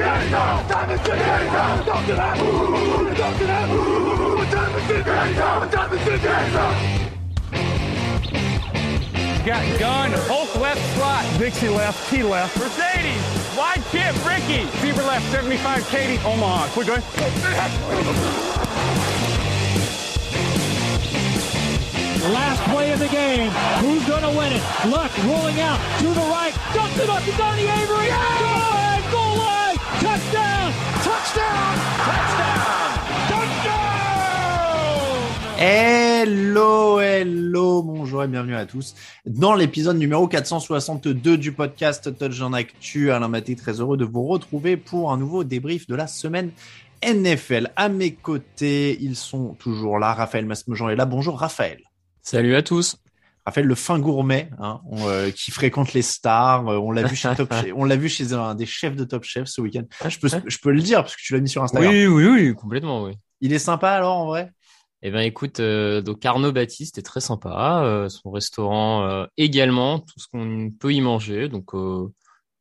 Time is it now? Time is it now? Talk to that. Talk to that. What time is it now? What time is it now? Got gun, Hulk left slot. Dixie left, T left. Mercedes, wide chip, Ricky. Fever left, 75, Katie, Omaha. Quick going. Last play of the game. Who's going to win it? Luck rolling out to the right. Dumps it up to Donnie Avery. Good! Goal line! Touchdown! Touchdown! Touchdown! Touchdown! Hello, hello, bonjour et bienvenue à tous dans l'épisode numéro 462 du podcast Touch en Actu. Alain Maté, très heureux de vous retrouver pour un nouveau débrief de la semaine NFL. À mes côtés, ils sont toujours là. Raphaël Masmejean est là. Bonjour Raphaël. Salut à tous. Raphaël, le fin gourmet, hein, on, euh, qui fréquente les stars. euh, on l'a vu chez Top Chef, on l'a vu chez un des chefs de Top Chef ce week-end. Je peux, je peux le dire parce que tu l'as mis sur Instagram. Oui, oui, oui, complètement, oui. Il est sympa alors en vrai? Eh ben, écoute, euh, donc Arnaud Baptiste est très sympa. euh, son restaurant euh, également, tout ce qu'on peut y manger. Donc,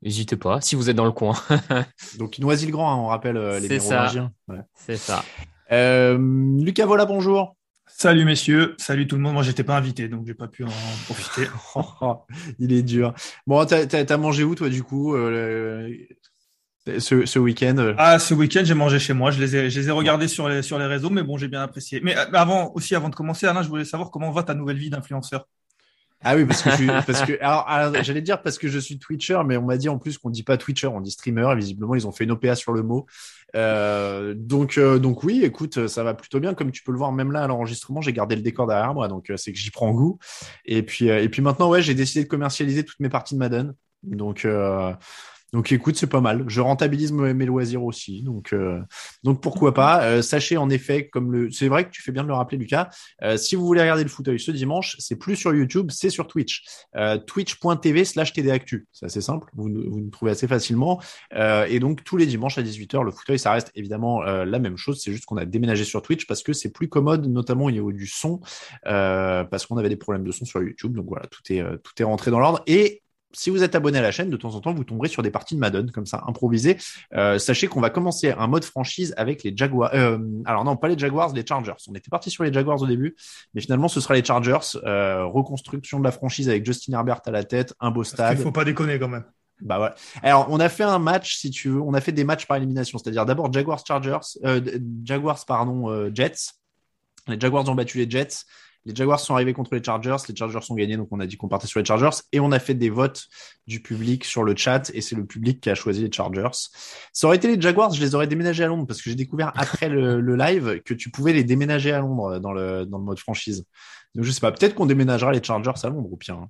n'hésitez pas si vous êtes dans le coin. Donc Noisy-le-Grand, hein, on rappelle les C'est ça. Ouais. C'est ça. Lucas Vola, bonjour. Salut messieurs, salut tout le monde. Moi, j'étais pas invité, donc j'ai pas pu en profiter. Il est dur. Bon, t'as, t'as mangé où toi du coup euh, ce, ce week-end? Ah, ce week-end, j'ai mangé chez moi. Je les ai, je les ai regardés sur les, sur les réseaux, mais bon, j'ai bien apprécié. Mais euh, avant, aussi, avant de commencer, Alain, je voulais savoir comment va ta nouvelle vie d'influenceur? Ah oui, parce que je parce que alors, j'allais dire parce que je suis Twitcher, mais on m'a dit en plus qu'on dit pas Twitcher, on dit streamer. Visiblement, ils ont fait une OPA sur le mot. Euh, donc, euh, donc oui, écoute, ça va plutôt bien. Comme tu peux le voir, même là à l'enregistrement, j'ai gardé le décor derrière moi, donc euh, c'est que j'y prends goût. Et puis, euh, et puis maintenant, ouais, j'ai décidé de commercialiser toutes mes parties de Madden. Donc, euh, donc écoute, c'est pas mal. Je rentabilise mes, loisirs aussi, donc euh, donc pourquoi pas. Euh, sachez en effet, comme le, c'est vrai que tu fais bien de le rappeler, Lucas. euh, si vous voulez regarder le fauteuil ce dimanche, c'est plus sur YouTube, c'est sur Twitch. Euh, Twitch.tv slash TDActu. C'est assez simple, vous, vous nous trouvez assez facilement. Et donc tous les dimanches à 18h, le fauteuil, ça reste évidemment la même chose. C'est juste qu'on a déménagé sur Twitch parce que c'est plus commode, notamment au niveau du son, parce qu'on avait des problèmes de son sur YouTube. Donc voilà, tout est, tout est rentré dans l'ordre. Et si vous êtes abonné à la chaîne, de temps en temps, vous tomberez sur des parties de Madden comme ça, improvisées. Euh, sachez qu'on va commencer un mode franchise avec les Jaguars. Euh, alors non, pas les Jaguars, les Chargers. On était parti sur les Jaguars au début, mais finalement, ce sera les Chargers. Euh, reconstruction de la franchise avec Justin Herbert à la tête, un beau Il stade. faut pas déconner quand même. Bah voilà. Alors, on a fait un match, si tu veux, on a fait des matchs par élimination, c'est-à-dire d'abord Jaguars Chargers, euh, Jaguars pardon euh, Jets. Les Jaguars ont battu les Jets. Les Jaguars sont arrivés contre les Chargers, les Chargers sont gagnés, donc on a dit qu'on partait sur les Chargers et on a fait des votes du public sur le chat et c'est le public qui a choisi les Chargers. Ça aurait été les Jaguars, je les aurais déménagés à Londres parce que j'ai découvert après le, live que tu pouvais les déménager à Londres dans le mode franchise. Donc je sais pas, peut-être qu'on déménagera les Chargers à Londres ou hein.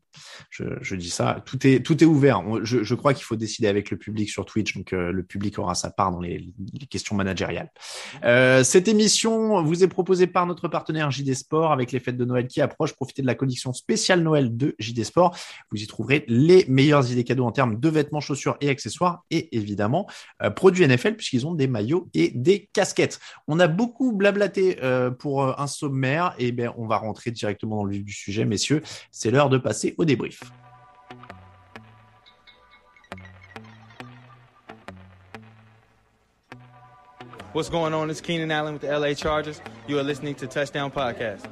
Je, dis ça, tout est tout est ouvert. Je, crois qu'il faut décider avec le public sur Twitch, donc euh, le public aura sa part dans les, questions managériales. Euh, cette émission vous est proposée par notre partenaire JD Sport avec les fêtes de Noël qui approchent. Profitez de la collection spéciale Noël de JD Sport. Vous y trouverez les meilleures idées cadeaux en termes de vêtements, chaussures et accessoires et évidemment euh, produits NFL puisqu'ils ont des maillots et des casquettes. On a beaucoup blablaté pour un sommaire et ben on va rentrer directement dans le vif du sujet, messieurs. C'est l'heure de passer au débrief. What's going on? It's Keenan Allen with the LA Chargers. You are listening to Touchdown Podcast.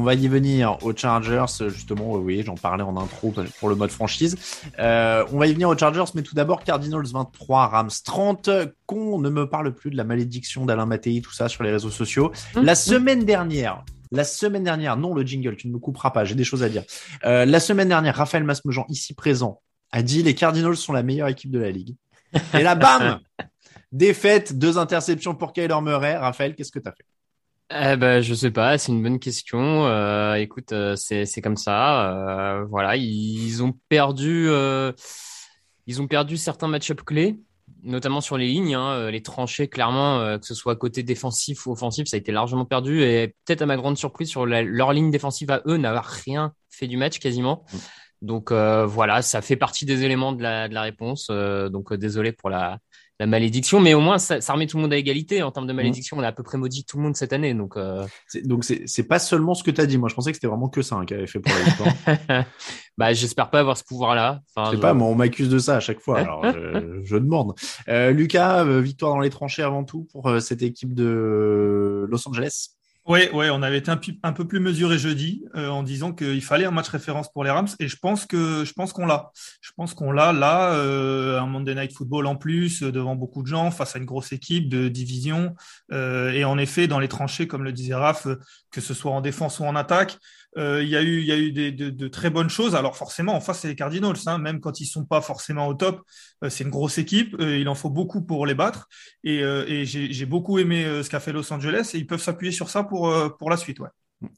On va y venir aux Chargers, justement, oui, j'en parlais en intro pour le mode franchise. Euh, on va y venir aux Chargers, mais tout d'abord, Cardinals 23, Rams 30. Qu'on ne me parle plus de la malédiction d'Alain Mattei, tout ça sur les réseaux sociaux. Hum, La semaine dernière, la semaine dernière, non le jingle, tu ne me couperas pas, j'ai des choses à dire. Euh, la semaine dernière, Raphaël Masmejean, ici présent, a dit les Cardinals sont la meilleure équipe de la ligue. Et là, bam Défaite, deux interceptions pour Kyler Murray. Raphaël, qu'est-ce que tu as fait? Eh ben, je sais pas, c'est une bonne question. Euh, écoute, euh, c'est c'est comme ça. Euh, voilà, ils ont perdu, ils ont perdu certains match-up clés, notamment sur les lignes, hein, les tranchées. Clairement, que ce soit côté défensif ou offensif, ça a été largement perdu. Et peut-être à ma grande surprise, sur la- leur ligne défensive à eux, n'avoir rien fait du match quasiment. Donc euh, voilà, ça fait partie des éléments de la, de la réponse. Donc désolé pour la, la malédiction, mais au moins ça, ça remet tout le monde à égalité en termes de malédiction. On a à peu près maudit tout le monde cette année, donc. euh, C'est- Donc c'est pas seulement ce que tu as dit. Moi, je pensais que c'était vraiment que ça hein, qui avait fait pour la victoire. bah, j'espère pas avoir ce pouvoir-là. Enfin, Je sais pas, moi, on m'accuse de ça à chaque fois. Alors, je, je demande. Euh, Lucas, euh, victoire dans les tranchées avant tout pour euh, cette équipe de Los Angeles. Oui, ouais, on avait été un, peu plus mesuré jeudi euh, en disant qu'il fallait un match référence pour les Rams et je pense que je pense qu'on l'a. Je pense qu'on l'a là, euh, un Monday Night Football en plus euh, devant beaucoup de gens face à une grosse équipe de division Euh, et en effet dans les tranchées comme le disait Raph, que ce soit en défense ou en attaque, euh, il y a eu y a eu des, de, très bonnes choses. Alors forcément en face c'est les Cardinals, hein, même quand ils sont pas forcément au top, euh, c'est une grosse équipe, euh, il en faut beaucoup pour les battre et, j'ai beaucoup aimé ce qu'a fait Los Angeles et ils peuvent s'appuyer sur ça pour pour la suite, ouais.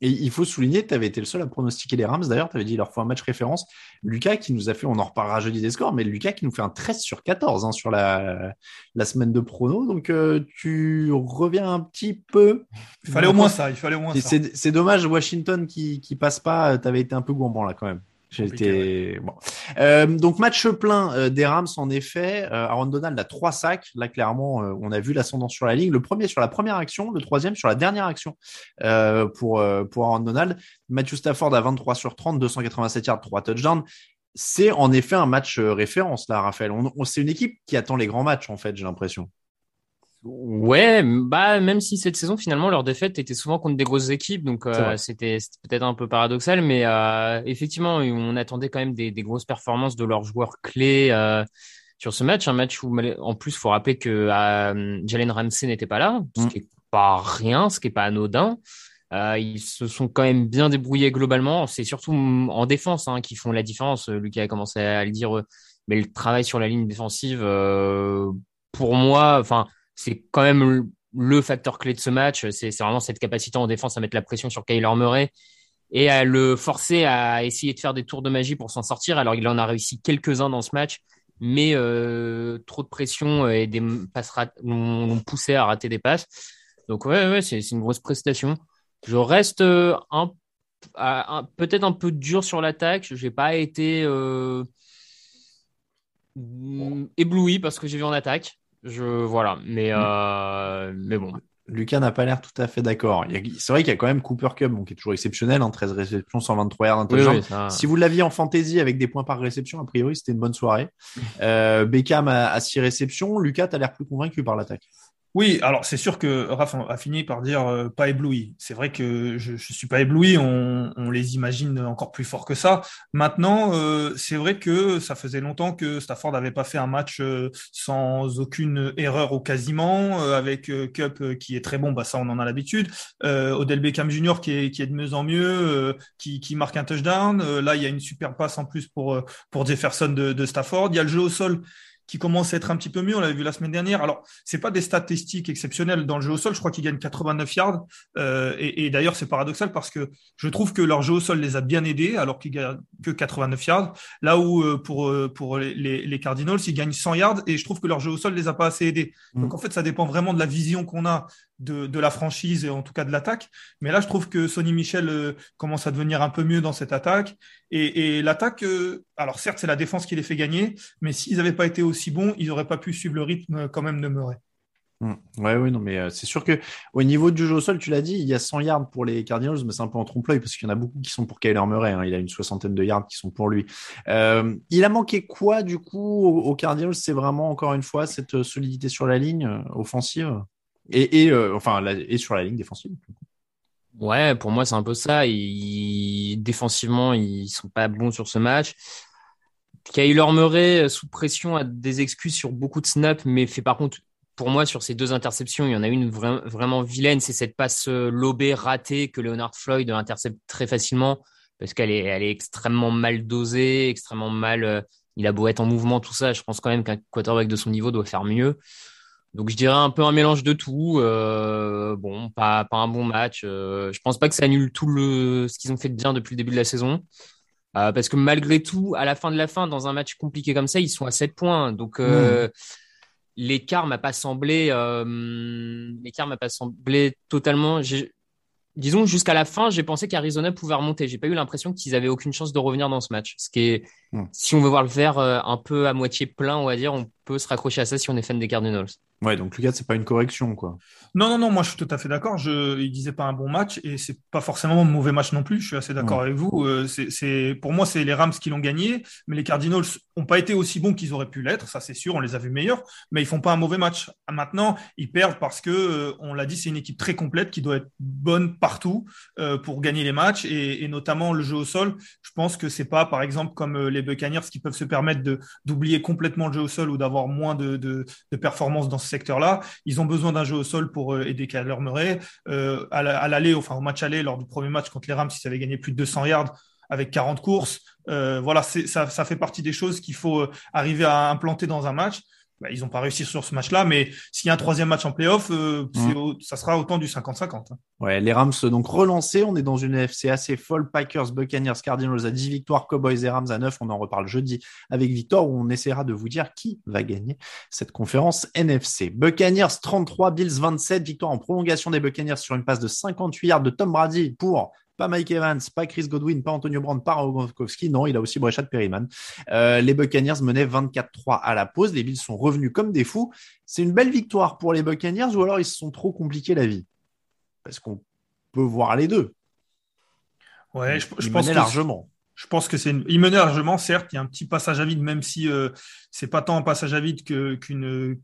Et il faut souligner, tu avais été le seul à pronostiquer les Rams. D'ailleurs, tu avais dit leur faut un match référence. Lucas qui nous a fait, on en reparlera jeudi des scores, mais Lucas qui nous fait un 13 sur 14 hein, sur la, la semaine de prono. Donc, euh, tu reviens un petit peu. Il fallait au moins ça, il fallait au moins ça. C'est c'est dommage, Washington qui, qui passe pas. Tu avais été un peu gourmand là quand même. Été bon. Euh, donc match plein euh, des Rams en effet. Euh, Aaron Donald a trois sacs. Là clairement, on a vu l'ascendant sur la ligne. Le premier sur la première action, le troisième sur la dernière action pour pour Aaron Donald. Matthew Stafford à 23 sur 30, 287 yards, 3 touchdowns. C'est en effet un match référence là, Raphaël. On, on- c'est une équipe qui attend les grands matchs en fait, j'ai l'impression. Ouais, bah même si cette saison finalement leur défaite était souvent contre des grosses équipes, donc euh, c'était peut-être un peu paradoxal, mais euh, effectivement on attendait quand même des, des grosses performances de leurs joueurs clés euh, sur ce match, un match où en plus faut rappeler que euh, Jalen Ramsey n'était pas là, ce Mm. qui est pas rien, ce qui est pas anodin. Euh, ils se sont quand même bien débrouillés globalement. C'est surtout mm, en défense hein, qui font la différence. Lucas a commencé à le dire, euh, mais le travail sur la ligne défensive, euh, pour moi, enfin c'est quand même le- facteur clé de ce match. C'est vraiment cette capacité en défense à mettre la pression sur Kyler Murray et à le forcer à essayer de faire des tours de magie pour s'en sortir. Alors il en a réussi quelques-uns dans ce match, mais euh, trop de pression et des passes l'ont poussé à rater des passes. Donc ouais, ouais, c'est une grosse prestation. Je reste euh, un, à- un- peut-être un peu dur sur l'attaque. J'ai pas été euh, ébloui parce que j'ai vu en attaque. Je voilà, mais euh, mais bon. Lucas n'a pas l'air tout à fait d'accord. C'est vrai qu'il y a quand même Cooper Cup, donc qui est toujours exceptionnel, hein, 13 réceptions, 123 yards, Oui, oui, ça- Si vous l'aviez en fantasy avec des points par réception, a priori, c'était une bonne soirée. Euh, Beckham a, a 6 réceptions. Lucas, t'as l'air plus convaincu par l'attaque. Oui, alors c'est sûr que Raph a fini par dire euh, pas ébloui. C'est vrai que je, je suis pas ébloui. On, les imagine encore plus forts que ça. Maintenant, euh, c'est vrai que ça faisait longtemps que Stafford n'avait pas fait un match euh, sans aucune erreur ou quasiment, avec Cup qui est très bon. Bah ça, on en a l'habitude. Odell Beckham Jr. qui est, de mieux en mieux, qui, marque un touchdown. Là, il y a une super passe en plus pour pour Jefferson de, de Stafford. Il y a le jeu au sol qui commence à être un petit peu mieux. On l'avait vu la semaine dernière. Alors, c'est pas des statistiques exceptionnelles dans le jeu au sol. Je crois qu'ils gagnent 89 yards. Euh, et et d'ailleurs, c'est paradoxal parce que je trouve que leur jeu au sol les a bien aidés alors qu'ils gagnent que 89 yards. Là où euh, pour euh, pour les, les les Cardinals, ils gagnent 100 yards et je trouve que leur jeu au sol les a pas assez aidés. Mm. Donc en fait, ça dépend vraiment de la vision qu'on a de, la franchise et en tout cas de l'attaque. Mais là, je trouve que Sonny Michel euh, commence à devenir un peu mieux dans cette attaque. Et, l'attaque, euh, alors certes, c'est la défense qui les fait gagner, mais s'ils n'avaient pas été aussi bons, ils n'auraient pas pu suivre le rythme euh, quand même de Murray. Hmm. Ouais, oui, non, mais c'est sûr que au niveau du jeu au sol, tu l'as dit, il y a 100 yards pour les Cardinals, mais c'est un peu en trompe-l'œil parce qu'il y en a beaucoup qui sont pour Kyler Murray. hein. Il a une soixantaine de yards qui sont pour lui. Il a manqué quoi du coup aux, Cardinals? C'est vraiment encore une fois cette solidité sur la ligne offensive? Et, euh, enfin et sur la ligne défensive. Ouais, pour moi, c'est un peu ça. Défensivement, ils sont pas bons sur ce match. Kyler Murray, sous pression, a des excuses sur beaucoup de snaps, mais fait par contre, pour moi, sur ces deux interceptions, il y en a une vraiment vilaine. C'est cette passe euh, lobée ratée que Leonard Floyd intercepte très facilement parce qu'elle est, extrêmement mal dosée, extrêmement mal. Euh, il a beau être en mouvement, tout ça. Je pense quand même qu'un quarterback de son niveau doit faire mieux. Donc je dirais un peu un mélange de tout. Euh, bon, pas, pas un bon match. Euh, je pense pas que ça annule tout le ce qu'ils ont fait de bien depuis le début de la saison. Euh, parce que malgré tout, à la fin de la fin, dans un match compliqué comme ça, ils sont à 7 points. Donc euh, hmm. l'écart m'a pas semblé l'écart m'a pas semblé totalement disons jusqu'à la fin, j'ai pensé qu'Arizona pouvait remonter. J'ai pas eu l'impression qu'ils avaient aucune chance de revenir dans ce match. Ce qui est, si on veut voir le verre un peu à moitié plein, on va dire, on peut se raccrocher à ça si on est fan des Cardinals. Ouais, donc Lucas, c'est pas une correction, quoi. Non, non, non, moi je suis tout à fait d'accord. Je, il disait pas un bon match et c'est pas forcément un mauvais match non plus. Je suis assez d'accord avec vous. Euh, c'est, pour moi, c'est les Rams qui l'ont gagné, mais les Cardinals ont pas été aussi bons qu'ils auraient pu l'être. Ça, c'est sûr. On les a vus meilleurs, mais ils font pas un mauvais match. Maintenant, ils perdent parce que, euh, on l'a dit, c'est une équipe très complète qui doit être bonne partout euh, pour gagner les matchs et, et, notamment le jeu au sol. Je pense que c'est pas, par exemple, comme les Buccaneers qui peuvent se permettre d'oublier complètement le jeu au sol ou d'avoir moins de, de, de performance dans ce secteur-là. Ils ont besoin d'un jeu au sol pour euh, aider Kyler Murray. Euh, à l'aller, enfin au match aller, lors du premier match contre les Rams, ils avaient gagné plus de 200 yards avec 40 courses. Euh, voilà, ça fait partie des choses qu'il faut arriver à implanter dans un match. Bah, ils n'ont pas réussi sur ce match-là, mais s'il y a un troisième match en playoff, euh, mmh. ça sera autant du 50-50. Hein. Ouais, les Rams donc relancés, on est dans une NFC assez folle. Packers, Buccaneers, Cardinals à 10 victoires, Cowboys et Rams à 9. On en reparle jeudi avec Victor où on essaiera de vous dire qui va gagner cette conférence NFC. Buccaneers 33, Bills 27, victoire en prolongation des Buccaneers sur une passe de 58 yards de Tom Brady pour pas Mike Evans, pas Chris Godwin, pas Antonio Brown, pas Gronkowski. Non, il a aussi Breshad Perryman. Euh, les Buccaneers menaient 24-3 à la pause. Les Bills sont revenus comme des fous. C'est une belle victoire pour les Buccaneers ou alors ils se sont trop compliqués la vie? Parce qu'on peut voir les deux. Ouais, je, je pense largement. Je pense que c'est une... il menait largement, certes, il y a un petit passage à vide, même si euh, c'est pas tant un passage à vide que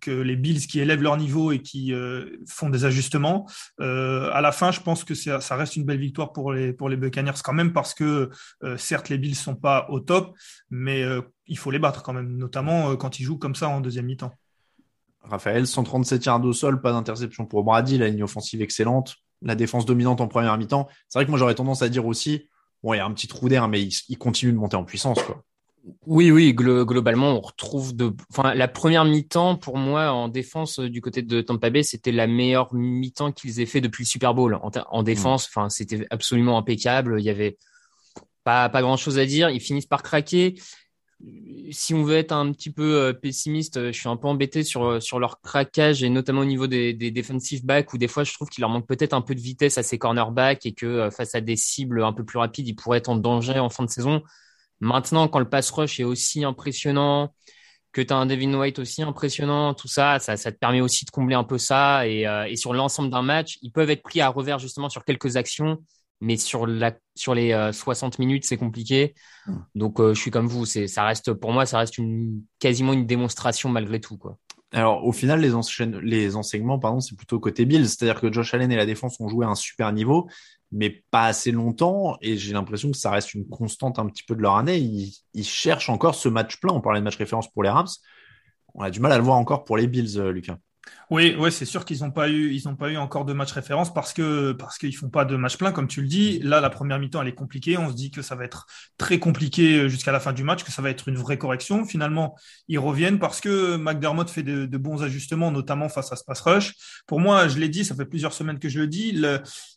les Bills qui élèvent leur niveau et qui euh, font des ajustements. Euh, à la fin, je pense que ça reste une belle victoire pour les pour Buccaneers quand même parce que euh, certes les Bills sont pas au top, mais il faut les battre quand même, notamment quand ils jouent comme ça en deuxième mi-temps. Raphaël, 137 yards au sol, pas d'interception pour Brady, la ligne offensive excellente, la défense dominante en première mi-temps. C'est vrai que moi j'aurais tendance à dire aussi bon, il y a un petit trou d'air, mais il, continue de monter en puissance, quoi. Oui, oui, globalement, on retrouve de. Enfin, la première mi-temps, pour moi, en défense euh, du côté de Tampa Bay, c'était la meilleure mi-temps qu'ils aient fait depuis le Super Bowl. En, défense, mm. enfin, c'était absolument impeccable. Il y avait pas, pas grand chose à dire. Ils finissent par craquer si on veut être un petit peu euh, pessimiste, euh, je suis un peu embêté sur, euh, sur leur craquage et notamment au niveau des, des defensive backs où des fois je trouve qu'il leur manque peut-être un peu de vitesse à ces cornerbacks et que face à des cibles un peu plus rapides, ils pourraient être en danger en fin de saison. Maintenant, quand le pass rush est aussi impressionnant, que tu as un Devin White aussi impressionnant, tout ça, ça, ça te permet aussi de combler un peu ça et, et sur l'ensemble d'un match, ils peuvent être pris à revers justement sur quelques actions mais sur, la, sur les 60 euh, minutes, c'est compliqué. Hmm. Donc, euh, je suis comme vous. C'est, ça reste, pour moi, ça reste une, quasiment une démonstration malgré tout. Quoi. Alors, au final, les, les enseignements, pardon, c'est plutôt côté Bills. C'est-à-dire que Josh Allen et la défense ont joué à un super niveau, mais pas assez longtemps. Et j'ai l'impression que ça reste une constante un petit peu de leur année. Ils, ils cherchent encore ce match plein. On parlait de match référence pour les Rams. On a du mal à le voir encore pour les Bills, euh, Lucas. Oui, c'est sûr qu'ils n'ont pas eu, ils n'ont pas eu encore de match référence parce que parce qu'ils font pas de match plein, comme tu le dis. Là, la première mi-temps, elle est compliquée. On se dit que ça va être très compliqué jusqu'à la fin du match, que ça va être une vraie correction. Finalement, ils reviennent parce que McDermott fait de, bons ajustements, notamment face à ce pass rush. Pour moi, je l'ai dit, ça fait plusieurs semaines que je le dis.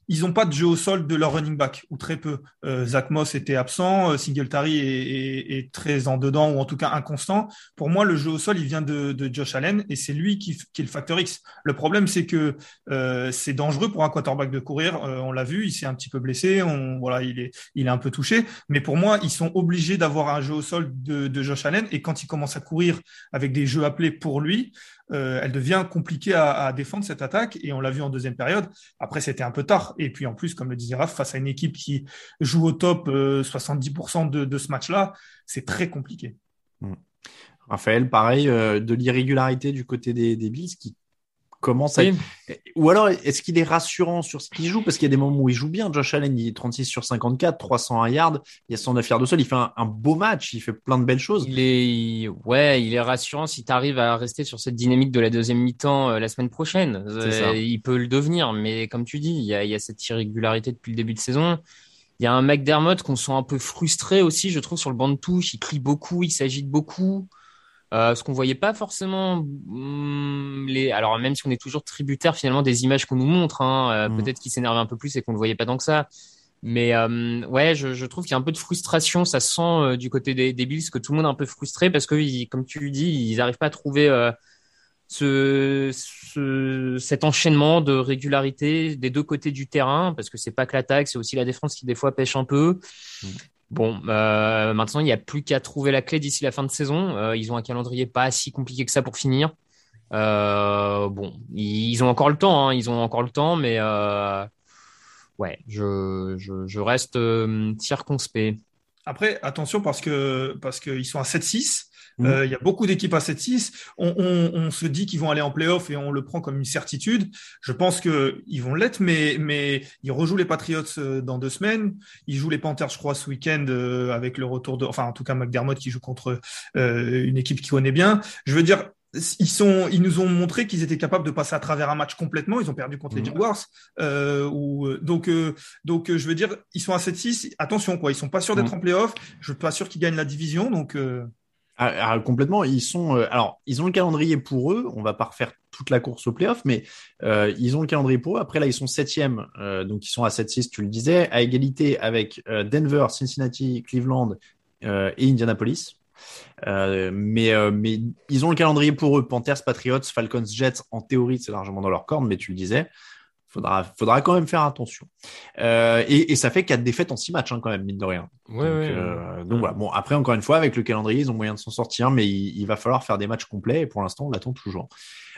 Ils n'ont pas de jeu au sol de leur running back, ou très peu. Euh, Zach Moss était absent, euh, Singletary est, est, très en dedans, ou en tout cas inconstant. Pour moi, le jeu au sol, il vient de, de Josh Allen, et c'est lui qui, qui, est le facteur X. Le problème, c'est que euh, c'est dangereux pour un quarterback de courir. Euh, on l'a vu, il s'est un petit peu blessé, on, voilà, il est, il est un peu touché. Mais pour moi, ils sont obligés d'avoir un jeu au sol de, de Josh Allen, et quand il commence à courir avec des jeux appelés pour lui, euh, elle devient compliquée à, défendre cette attaque et on l'a vu en deuxième période. Après, c'était un peu tard. Et puis en plus, comme le disait Raph, face à une équipe qui joue au top 70% euh, de, ce match-là, c'est très compliqué. Hmm. Raphaël, pareil, euh, de l'irrégularité du côté des, des Bills qui comment ça. Oui. Ou alors, est-ce qu'il est rassurant sur ce qu'il joue? Parce qu'il y a des moments où il joue bien. Josh Allen, il est 36 sur 54, 301 yards, il y a 109 yards de sol. Il fait un, un beau match, il fait plein de belles choses. Il est, ouais, il est rassurant si tu arrives à rester sur cette dynamique de la deuxième mi-temps euh, la semaine prochaine. Euh, il peut le devenir, mais comme tu dis, il y a, il y a cette irrégularité depuis le début de saison. Il y a un McDermott qu'on sent un peu frustré aussi, je trouve, sur le banc de touche. Il crie beaucoup, il s'agite beaucoup. Euh, ce qu'on voyait pas forcément hum, les alors même si on est toujours tributaire finalement des images qu'on nous montre hein, euh, Mhm. peut-être qu'il s'énervait un peu plus et qu'on le voyait pas tant que ça. Mais euh, ouais je, je trouve qu'il y a un peu de frustration ça sent euh, du côté des, des Bills que tout le monde est un peu frustré parce que ils- comme tu dis ils arrivent pas à trouver euh, ce, ce cet enchaînement de régularité des deux côtés du terrain parce que c'est pas que l'attaque c'est aussi la défense qui des fois pêche un peu Bon, euh, maintenant, il n'y a plus qu'à trouver la clé d'ici la fin de saison. Euh, ils ont un calendrier pas si compliqué que ça pour finir. Euh, bon, ils, ont encore le temps, hein, ils ont encore le temps, mais euh, ouais, je, je, je reste euh, circonspect. Après, attention parce que parce qu'ils sont à 7-6. Mhm. Euh, Il y a beaucoup d'équipes à 7-6. On, on, on se dit qu'ils vont aller en playoff et on le prend comme une certitude. Je pense que ils vont l'être, mais mais ils rejouent les Patriots euh, dans deux semaines. Ils jouent les Panthers, je crois, ce week-end euh, avec le retour de, enfin en tout cas McDermott qui joue contre euh, une équipe qui connaît bien. Je veux dire. Ils sont, ils nous ont montré qu'ils étaient capables de passer à travers un match complètement. Ils ont perdu contre les Mhm. Jaguars. Euh, ou donc, euh, donc, euh, je veux dire, ils sont à 7-6. Attention, quoi. Ils sont pas sûrs d'être Mhm. en playoff. Je suis pas sûr qu'ils gagnent la division. Donc, euh, Ah, ah, complètement. Ils sont, euh, alors, ils ont le calendrier pour eux. On va pas refaire toute la course au playoff, mais euh, ils ont le calendrier pour eux. Après, là, ils sont septième, euh, donc ils sont à 7-6, tu le disais, à égalité avec euh, Denver, Cincinnati, Cleveland et Indianapolis. Mais, mais ils ont le calendrier pour eux. Panthers, Patriots, Falcons, Jets. En théorie, c'est largement dans leur corde, mais tu le disais. Faudra, faudra quand même faire attention. Euh, et, et ça fait quatre défaites en six matchs, hein, quand même, mine de rien. Ouais, donc, ouais. euh, donc voilà. Bon, après, encore une fois, avec le calendrier, ils ont moyen de s'en sortir, mais il, il va falloir faire des matchs complets. Et pour l'instant, on l'attend toujours.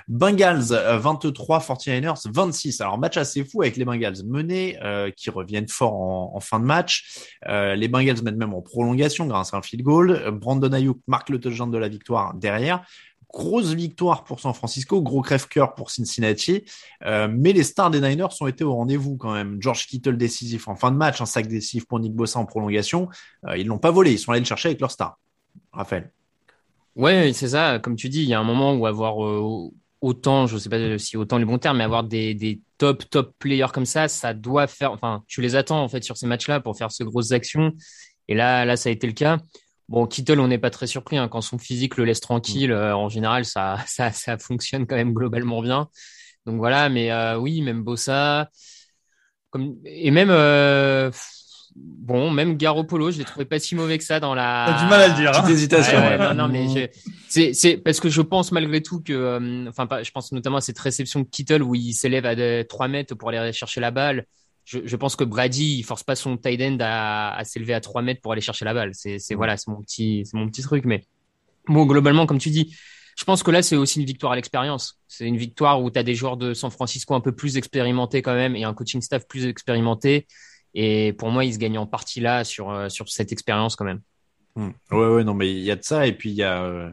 Bengals euh, 23, 49ers 26. Alors match assez fou avec les Bengals menés euh, qui reviennent fort en, en fin de match. Euh, les Bengals mènent même en prolongation grâce à un field goal. Brandon Ayuk marque le touchdown de la victoire derrière. Grosse victoire pour San Francisco, gros crève-cœur pour Cincinnati. Euh, mais les stars des Niners ont été au rendez-vous quand même. George Kittle décisif en fin de match, un sac décisif pour Nick Bossa en prolongation. Euh, ils l'ont pas volé, ils sont allés le chercher avec leur star. Raphaël. Ouais, c'est ça. Comme tu dis, il y a un moment où avoir euh, autant, je sais pas si autant le bon terme, mais avoir des, des top, top players comme ça, ça doit faire, enfin, tu les attends, en fait, sur ces matchs-là pour faire ces grosses actions. Et là, là, ça a été le cas. Bon, Kittle, on n'est pas très surpris, hein, quand son physique le laisse tranquille, euh, en général, ça, ça, ça fonctionne quand même globalement bien. Donc voilà, mais euh, oui, même Bossa, comme, et même, euh, bon, même Garoppolo, je l'ai trouvé pas si mauvais que ça dans la. T'as du mal à le dire, hein. Petite hésitation. Ouais, ouais, ouais. non, non, mais je- c'est, c'est parce que je pense malgré tout que, euh, enfin, pas- je pense notamment à cette réception de Kittle où il s'élève à de- 3 mètres pour aller chercher la balle. Je, je pense que Brady, il force pas son tight end à, à s'élever à 3 mètres pour aller chercher la balle. C'est, c'est voilà, c'est mon petit, c'est mon petit truc. Mais bon, globalement, comme tu dis, je pense que là, c'est aussi une victoire à l'expérience. C'est une victoire où tu as des joueurs de San Francisco un peu plus expérimentés quand même et un coaching staff plus expérimenté. Et pour moi, ils se gagnent en partie là sur, euh, sur cette expérience quand même. Hmm. Ouais, ouais, non, mais il y a de ça. Et puis, il y a. euh,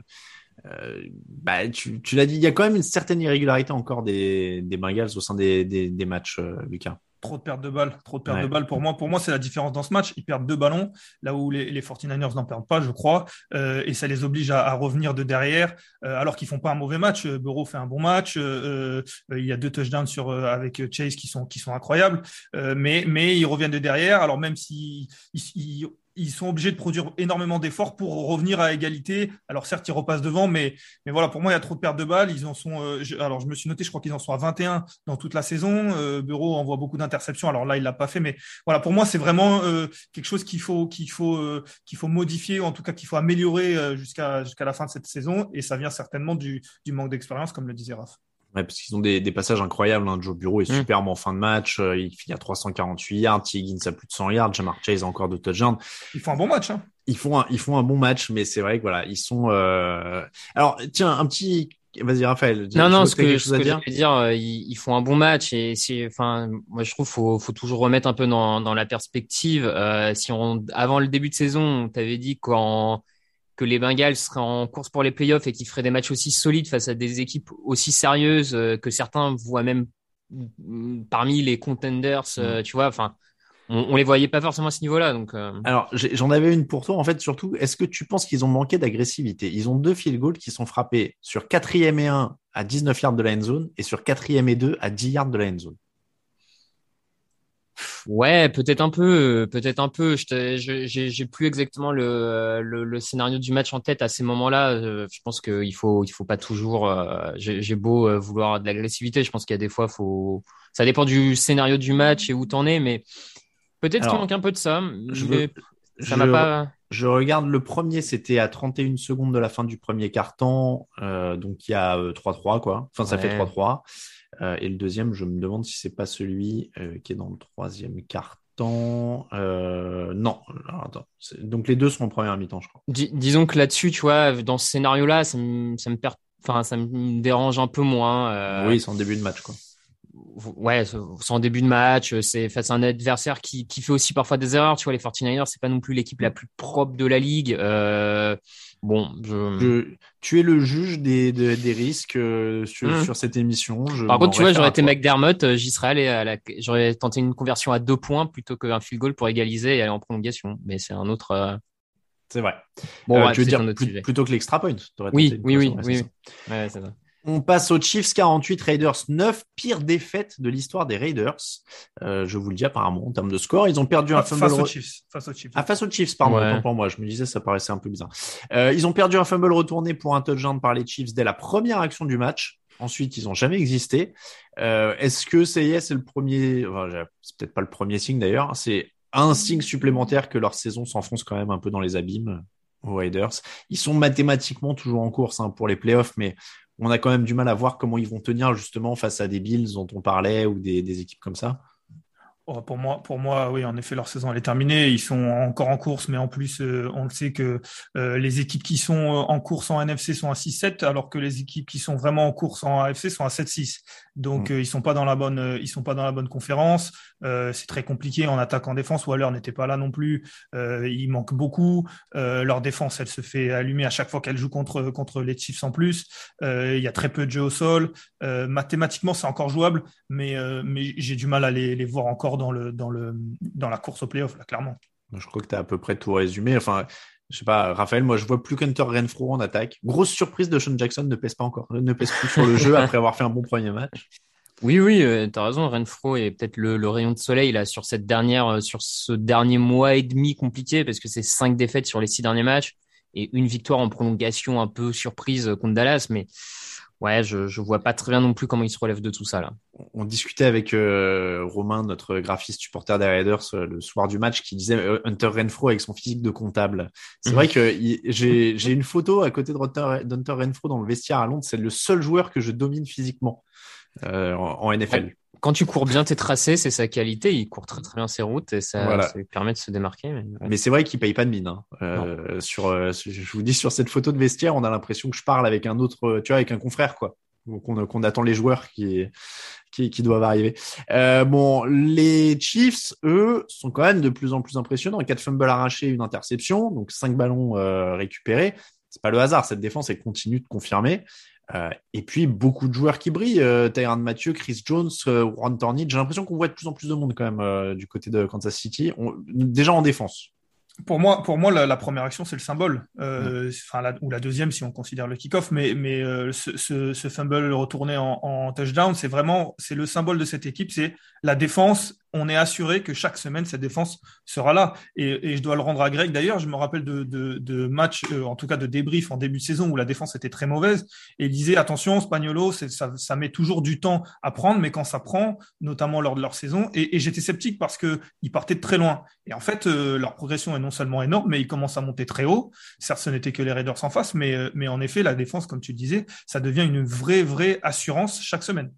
euh, bah, tu, tu l'as dit, il y a quand même une certaine irrégularité encore des, des Bengals au sein des, des, des matchs, euh, Lucas. Trop de pertes de balles, trop de pertes Ouais. de balles pour moi. Pour moi, c'est la différence dans ce match. Ils perdent deux ballons, là où les, les 49ers n'en perdent pas, je crois, euh, et ça les oblige à, à revenir de derrière, euh, alors qu'ils font pas un mauvais match. Euh, Burrow fait un bon match, euh, euh, il y a deux touchdowns sur euh, avec Chase qui sont qui sont incroyables, euh, mais mais ils reviennent de derrière. Alors même si ils, ils- ils sont obligés de produire énormément d'efforts pour revenir à égalité. Alors certes, ils repassent devant, mais mais voilà, pour moi, il y a trop de pertes de balles. Ils en sont. euh, je- alors je me suis noté, je crois qu'ils en sont à 21 dans toute la saison. Euh, Bureau envoie beaucoup d'interceptions. Alors là, il l'a pas fait, mais voilà, pour moi, c'est vraiment euh, quelque chose qu'il faut qu'il faut euh, qu'il faut modifier, ou en tout cas qu'il faut améliorer euh, jusqu'à jusqu'à la fin de cette saison. Et ça vient certainement du, du manque d'expérience, comme le disait Raph. Ouais, parce qu'ils ont des, des passages incroyables. Hein. Joe Bureau est Mm. superbe en fin de match. euh, il finit à 348 yards. T. Higgins a plus de 100 yards. Jamar Chase a encore deux touchdowns. Ils font un bon match. Hein. Ils font un, ils font un bon match, mais c'est vrai que voilà, ils sont. Euh... Alors, tiens, un petit. Vas-y, Raphaël. Non, je non, ce que, ce à que dire. j'allais dire, euh, ils, ils font un bon match et c'est, enfin, moi je trouve faut, faut toujours remettre un peu dans, dans la perspective. Euh, si on, avant le début de saison, on t'avait dit qu'en que les Bengals seraient en course pour les playoffs et qu'ils feraient des matchs aussi solides face à des équipes aussi sérieuses euh, que certains voient même mm, parmi les contenders, euh, tu vois. Enfin, on, on les voyait pas forcément à ce niveau-là. Donc, euh, Alors, j'en avais une pour toi. En fait, surtout, est-ce que tu penses qu'ils ont manqué d'agressivité? Ils ont deux field goals qui sont frappés sur 4e et 1 à 19 yards de la end zone et sur 4e et 2 à 10 yards de la end zone. Ouais, peut-être un peu, euh, peut-être un peu. J'ai plus exactement le, le, le scénario du match en tête à ces moments-là. Euh, Je pense qu'il faut, il faut pas toujours. euh, J'ai beau euh, vouloir de l'agressivité, je pense qu'il y a des fois, faut. Ça dépend du scénario du match et où t'en es, mais peut-être qu'il manque un peu de ça. je mais veux- ça m'a pas. Je regarde le premier, c'était à 31 secondes de la fin du premier quart-temps, euh, donc il y a euh, 3-3 quoi. Enfin, ça Ouais. fait 3-3. Euh, et le deuxième, je me demande si c'est pas celui euh, qui est dans le troisième quart-temps. Euh, non, Alors, attends. Donc les deux sont en première mi-temps, je crois. Dis- disons que là-dessus, tu vois, dans ce scénario-là, ça me, ça me perd, enfin, ça me dérange un peu moins. euh, Oui, c'est en début de match quoi. Ouais, c'est en début de match, c'est face à un adversaire qui, qui fait aussi parfois des erreurs. Tu vois, les 49ers, c'est pas non plus l'équipe la plus propre de la ligue. Euh, bon, je... Je- tu es le juge des, des, des risques euh, sur, Mhm. sur cette émission. Je Par contre, tu vois, j'aurais été. McDermott, euh, j'y serais allé à la, j'aurais tenté une conversion à deux points plutôt qu'un field goal pour égaliser et aller en prolongation. Mais c'est un autre. euh, C'est vrai. Bon, Euh, tu veux dire plus- plutôt que l'extra point Oui, oui, oui, oui. oui. Ouais, c'est ça. On passe aux Chiefs 48, Raiders 9, pire défaite de l'histoire des Raiders. Euh, je vous le dis apparemment en termes de score, ils ont perdu un fumble. Face aux Chiefs. Face aux Chiefs. Ah, face aux Chiefs, pardon, Ouais. pour moi. Je me disais, ça paraissait un peu bizarre. Euh, ils ont perdu un fumble retourné pour un touchdown par les Chiefs dès la première action du match. Ensuite, ils ont jamais existé. Euh, Est-ce que ça y est, c'est le premier, enfin, c'est peut-être pas le premier signe d'ailleurs, c'est un signe supplémentaire que leur saison s'enfonce quand même un peu dans les abîmes aux Raiders. Ils sont mathématiquement toujours en course hein, pour les playoffs, mais on a quand même du mal à voir comment ils vont tenir justement face à des Bills dont on parlait ou des, des équipes comme ça. Oh, pour moi, pour moi, oui, en effet, leur saison elle est terminée. Ils sont encore en course, mais en plus, euh, on le sait que euh, les équipes qui sont euh, en course en NFC sont à 6-7, alors que les équipes qui sont vraiment en course en AFC sont à 7-6. Donc, Mm. euh, ils sont pas dans la bonne, ils sont pas dans la bonne conférence. Euh, c'est très compliqué en attaque, en défense. Waller n'était pas là non plus. Euh, il manque beaucoup. Euh, leur défense, elle se fait allumer à chaque fois qu'elle joue contre contre les Chiefs en plus. Il y a très peu de jeux au sol. Mathématiquement, c'est encore jouable, mais mais j'ai du mal à les, les voir encore dans le dans le dans la course au playoff là, clairement. Je crois que tu as à peu près tout résumé. Enfin, je sais pas, Raphaël, moi je vois plus qu'Hunter Renfro en attaque. Grosse surprise de Sean Jackson ne pèse pas encore, ne pèse plus sur le jeu après avoir fait un bon premier match. Oui, oui, euh, t'as raison. Renfro est peut-être le, le rayon de soleil là sur cette dernière, euh, sur ce dernier mois et demi compliqué parce que c'est cinq défaites sur les six derniers matchs et une victoire en prolongation un peu surprise euh, contre Dallas. Mais ouais, je je vois pas très bien non plus comment il se relève de tout ça là. On discutait avec euh, Romain, notre graphiste supporter des Raiders, euh, le soir du match, qui disait Hunter Renfro avec son physique de comptable. C'est Mhm. vrai que il- j'ai une photo à côté de Hunter, Renfro dans le vestiaire à Londres. C'est le seul joueur que je domine physiquement euh, en, en NFL. Quand tu cours bien tes tracés, c'est sa qualité. Il court très très bien ses routes et ça, Voilà. ça lui permet de se démarquer. mais ouais. Mais c'est vrai qu'il paye pas de mine. Hein. Euh, sur, euh, je vous dis sur cette photo de vestiaire, on a l'impression que je parle avec un autre, tu vois, avec un confrère quoi. Qu'on attend les joueurs qui, qui, qui doivent arriver. Euh, bon, les Chiefs, eux, sont quand même de plus en plus impressionnants. Quatre fumbles arrachés, une interception, donc cinq ballons récupérés. C'est pas le hasard. Cette défense, elle continue de confirmer. Euh, et puis beaucoup de joueurs qui brillent. Euh, Mathieu, Chris Jones, euh, Ron Torney. J'ai l'impression qu'on voit de plus en plus de monde quand même euh, du côté de Kansas City. On- déjà en défense. Pour moi, pour moi, la, la première action, c'est le symbole, euh, la- ou la deuxième si on considère le kick-off. Mais, mais ce, ce, ce fumble retourné en, en touchdown, c'est vraiment, c'est le symbole de cette équipe. C'est la défense. On est assuré que chaque semaine cette défense sera là. Et, je dois le rendre à Greg. D'ailleurs, je me rappelle de, de, matchs, euh, en tout cas de débriefs en début de saison où la défense était très mauvaise. Et il disait attention, Spagnolo, ça, met toujours du temps à prendre, mais quand ça prend, notamment lors de leur saison. Et, j'étais sceptique parce que ils partaient de très loin. Et en fait, euh, leur progression est non seulement énorme, mais ils commencent à monter très haut. Certes, ce n'était que les Raiders en face, mais, euh, mais en effet, la défense, comme tu disais, ça devient une vraie, vraie assurance chaque semaine.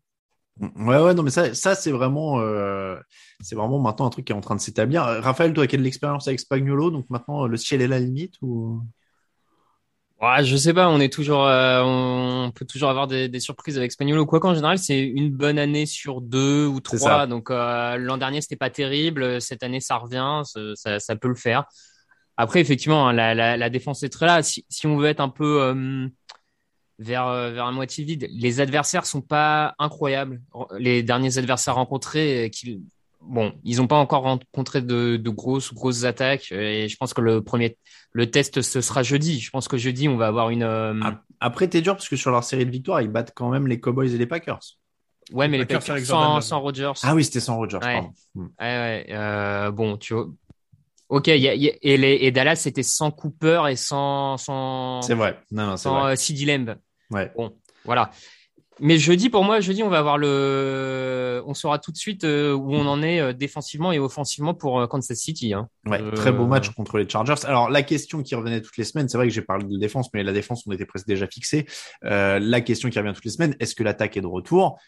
Ouais, ouais, non, mais ça, ça c'est vraiment, euh, c'est vraiment maintenant un truc qui est en train de s'établir. Euh, Raphaël, toi, as de l'expérience avec Spagnolo, donc maintenant le ciel est la limite ou? Ouais, je sais pas, on est toujours, euh, on peut toujours avoir des, des surprises avec Spagnolo. Quoi qu'en général, c'est une bonne année sur deux ou trois. Donc euh, l'an dernier, c'était pas terrible. Cette année, ça revient, ça, peut le faire. Après, effectivement, hein, la, la, la, défense est très là. Si, si on veut être un peu euh, vers vers un moitié vide, les adversaires sont pas incroyables. Les derniers adversaires rencontrés, qui bon, ils n'ont pas encore rencontré de, de grosses grosses attaques et je pense que le premier le test ce sera jeudi. Je pense que jeudi on va avoir une. Euh... Après t'es dur parce que sur leur série de victoires ils battent quand même les Cowboys et les Packers. Ouais, mais les Packers, sans, sans Rodgers. Ah oui, c'était sans Rodgers. Ouais. Pardon. Ouais, ouais. Euh, bon, tu vois. Ok, y a, y a, et, les, et Dallas c'était sans Cooper et sans sans. C'est vrai. Non, non, sans vrai. euh, Lamb. Ouais. Bon, voilà. Mais jeudi, pour moi, jeudi, on va avoir le, on saura tout de suite euh, où on en est euh, défensivement et offensivement pour euh, Kansas City. Hein. Ouais, très beau match contre les Chargers. Alors la question qui revenait toutes les semaines, c'est vrai que j'ai parlé de défense, mais la défense, on était presque déjà fixé. la question qui revient toutes les semaines, est-ce que l'attaque est de retour?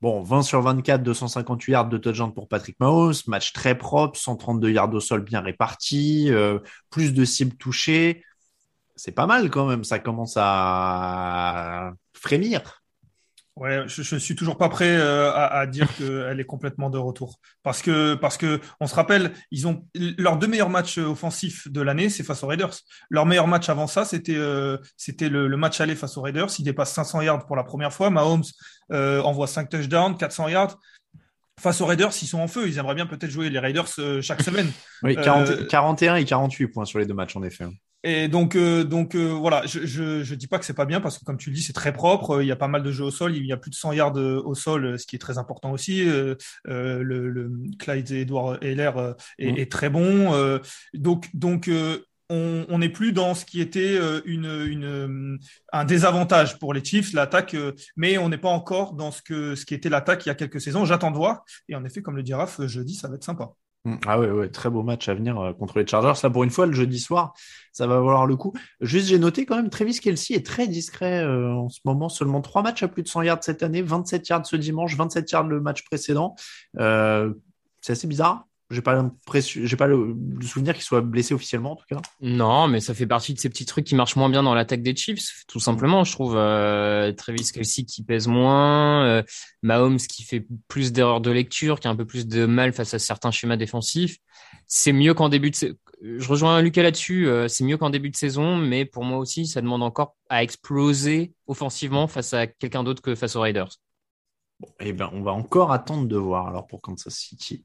Bon, 20 sur 24, 258 yards de touchdown pour Patrick Mahomes, match très propre, 132 yards au sol bien répartis, plus de cibles touchées. C'est pas mal quand même, ça commence à frémir. Ouais, je, je suis toujours pas prêt euh, à, à, dire qu'elle est complètement de retour parce que parce que on se rappelle, ils ont leurs deux meilleurs matchs offensifs de l'année, c'est face aux Raiders. Leur meilleur match avant ça, c'était euh, c'était le, le, match aller face aux Raiders. Ils dépassent 500 yards pour la première fois. Mahomes euh, envoie 5 touchdowns, 400 yards. Face aux Raiders, ils sont en feu. Ils aimeraient bien peut-être jouer les Raiders euh, chaque semaine. Oui, 40, 41 et 48 points sur les deux matchs en effet. Et donc, euh, donc euh, voilà, je, je, je dis pas que c'est pas bien parce que comme tu le dis, c'est très propre. Il y a pas mal de jeux au sol. Il y a plus de 100 yards au sol, ce qui est très important aussi. Euh, le, le Clyde Edward Heller est, mmh. est, très bon. donc, donc on n'est plus dans ce qui était une, une, un désavantage pour les Chiefs, l'attaque, mais on n'est pas encore dans ce, que, ce qui était l'attaque il y a quelques saisons. J'attends de voir. Et en effet, comme le dit Raph, jeudi, ça va être sympa. Ah ouais, ouais, très beau match à venir euh, contre les Chargers. Là, pour une fois, le jeudi soir, ça va valoir le coup. Juste, j'ai noté quand même, Travis Kelsey est très discret euh, en ce moment. Seulement trois matchs à plus de 100 yards cette année, 27 yards ce dimanche, 27 yards le match précédent. Euh, c'est assez bizarre. J'ai pas j'ai pas le, le souvenir qu'il soit blessé officiellement en tout cas. Non, mais ça fait partie de ces petits trucs qui marchent moins bien dans l'attaque des Chiefs, tout simplement. Je trouve euh, Travis Kelsey qui pèse moins, euh, Mahomes qui fait plus d'erreurs de lecture, qui a un peu plus de mal face à certains schémas défensifs. C'est mieux qu'en début de, je rejoins Lucas là-dessus. Euh, c'est mieux qu'en début de saison, mais pour moi aussi, ça demande encore à exploser offensivement face à quelqu'un d'autre que face aux Raiders. Bon, eh ben, on va encore attendre de voir alors pour Kansas City.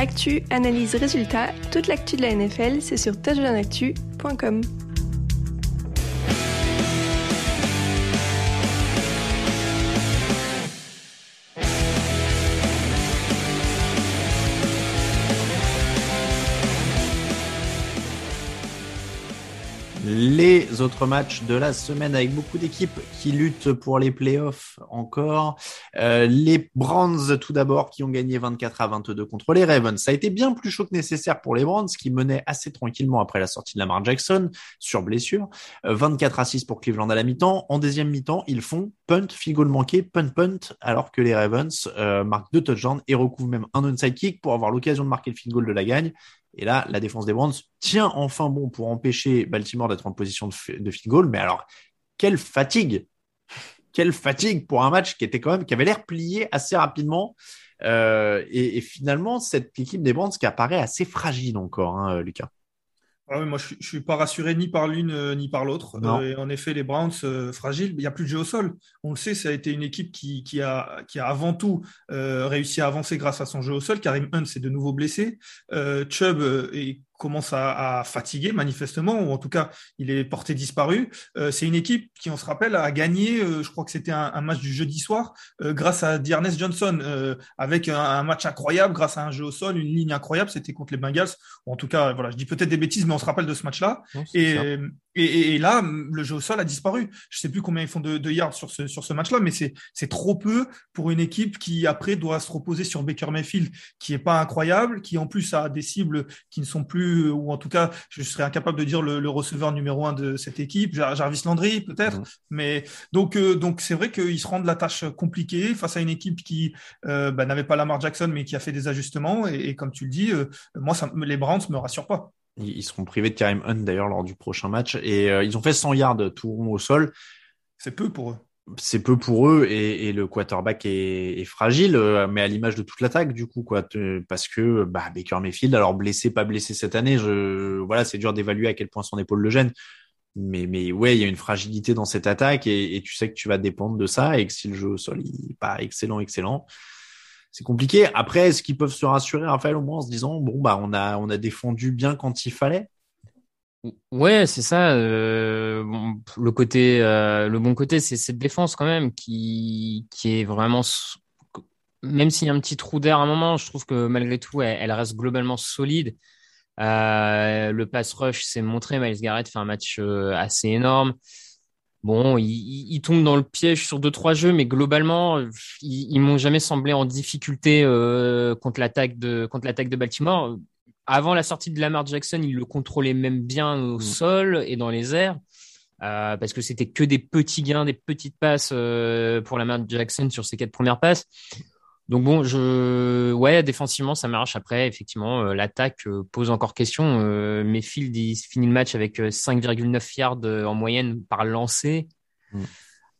Actu, analyse, résultat, toute l'actu de la NFL, c'est sur touchdownactu.com. les autres matchs de la semaine avec beaucoup d'équipes qui luttent pour les playoffs encore. Euh, les Browns tout d'abord qui ont gagné 24 à 22 contre les Ravens. Ça a été bien plus chaud que nécessaire pour les Browns qui menaient assez tranquillement après la sortie de Lamar Jackson sur blessure. Euh, 24 à 6 pour Cleveland à la mi-temps. En deuxième mi-temps, ils font punt, field goal manqué, punt, punt, alors que les Ravens euh, marquent deux touchdowns et recouvrent même un onside kick pour avoir l'occasion de marquer le field goal de la gagne. Et là, la défense des Browns tient enfin bon pour empêcher Baltimore d'être en position de, de field goal. Mais alors, quelle fatigue Quelle fatigue pour un match qui était quand même qui avait l'air plié assez rapidement. Euh, et, et, finalement, cette équipe des Browns qui apparaît assez fragile encore, hein, Lucas. Ah oui, moi, je, je suis pas rassuré ni par l'une euh, ni par l'autre. Euh, en effet, les Browns euh, fragiles, il n'y a plus de jeu au sol. On le sait, ça a été une équipe qui, qui, a, qui a avant tout euh, réussi à avancer grâce à son jeu au sol. Karim Hunt s'est de nouveau blessé. Chubb est commence à, à, fatiguer manifestement, ou en tout cas il est porté disparu. Euh, c'est une équipe qui, on se rappelle, a gagné, euh, je crois que c'était un, un, match du jeudi soir, euh, grâce à Dearness Johnson, avec un, un, match incroyable, grâce à un jeu au sol, une ligne incroyable, c'était contre les Bengals. Ou en tout cas, voilà, je dis peut-être des bêtises, mais on se rappelle de ce match-là. Et, Et, et, là, le jeu au sol a disparu. Je sais plus combien ils font de, de yards sur ce, sur ce match-là, mais c'est, trop peu pour une équipe qui, après, doit se reposer sur Baker Mayfield, qui est pas incroyable, qui en plus a des cibles qui ne sont plus, ou en tout cas, je serais incapable de dire le, le receveur numéro un de cette équipe, Jarvis Landry peut-être. Mais donc, euh, donc c'est vrai qu'ils se rendent la tâche compliquée face à une équipe qui euh, bah, n'avait pas Lamar Jackson, mais qui a fait des ajustements. Et, et comme tu le dis, euh, moi, ça, les Browns me rassurent pas. Ils seront privés de Karim Hunt d'ailleurs lors du prochain match. Et euh, ils ont fait 100 yards tout rond au sol. C'est peu pour eux. C'est peu pour eux et, et le quarterback est, est, fragile, euh, mais à l'image de toute l'attaque du coup quoi, parce que bah, Baker Mayfield, alors blessé pas blessé cette année, je voilà c'est dur d'évaluer à quel point son épaule le gêne, mais mais ouais il y a une fragilité dans cette attaque et, et, tu sais que tu vas dépendre de ça et que si le jeu au sol il pas excellent excellent, c'est compliqué. Après, est-ce qu'ils peuvent se rassurer, Raphaël, au moins en se disant bon bah on a on a défendu bien quand il fallait? Ouais, c'est ça. Euh, le côté, euh, le bon côté, c'est cette défense quand même qui qui est vraiment, même s'il y a un petit trou d'air à un moment, je trouve que malgré tout, elle, reste globalement solide. Euh, le pass rush s'est montré. Miles Garrett fait un match assez énorme. Bon, ils, ils, tombent dans le piège sur deux trois jeux, mais globalement, ils, ils m'ont jamais semblé en difficulté euh, contre l'attaque de contre l'attaque de Baltimore. Avant la sortie de Lamar Jackson, ils le contrôlaient même bien au mmh. sol et dans les airs, euh, parce que c'était que des petits gains, des petites passes euh, pour Lamar Jackson sur ses quatre premières passes. Donc bon, je ouais, défensivement ça marche. Après, effectivement, euh, l'attaque euh, pose encore question. Euh, Mayfield il finit le match avec 5,9 yards euh, en moyenne par lancé. Mm.